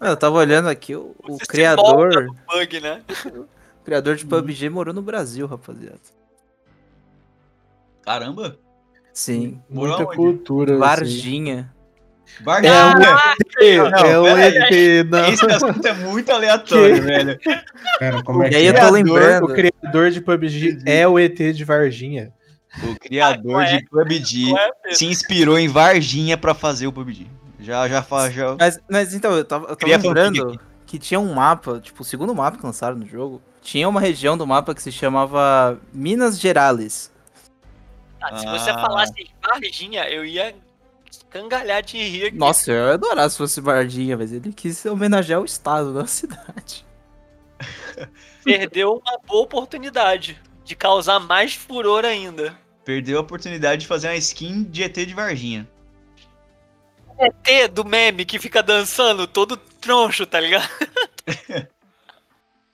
Ah, Eu tava olhando aqui, o, o criador, Bug, né? o criador de PUBG morou no Brasil, rapaziada. Caramba! Sim. Morou Muita aonde? cultura. assim. Varginha. Varginha! É Não, o pera ET, não. Esse assunto é muito aleatório, velho. Pera, como é E que aí eu é? tô O lembrando. criador de PUBG é o ET de Varginha. O criador Ah, de PUBG é, se inspirou em Varginha pra fazer o PUBG. Já, já faz, já. Mas, mas então, eu tava, eu tava lembrando que tinha um mapa, tipo, o segundo mapa que lançaram no jogo, tinha uma região do mapa que se chamava Minas Gerais. Ah, se você Ah. falasse Varginha, eu ia cangalhar de rir aqui. Nossa, eu ia adorar se fosse Varginha, mas ele quis homenagear o estado, não a cidade. Perdeu uma boa oportunidade de causar mais furor ainda. Perdeu a oportunidade de fazer uma skin de ET de Varginha. ET do meme que fica dançando todo troncho, tá ligado?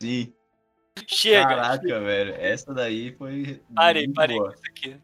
Sim. Chega. Caraca, velho. Essa daí foi. Parei, parei com boa. isso aqui.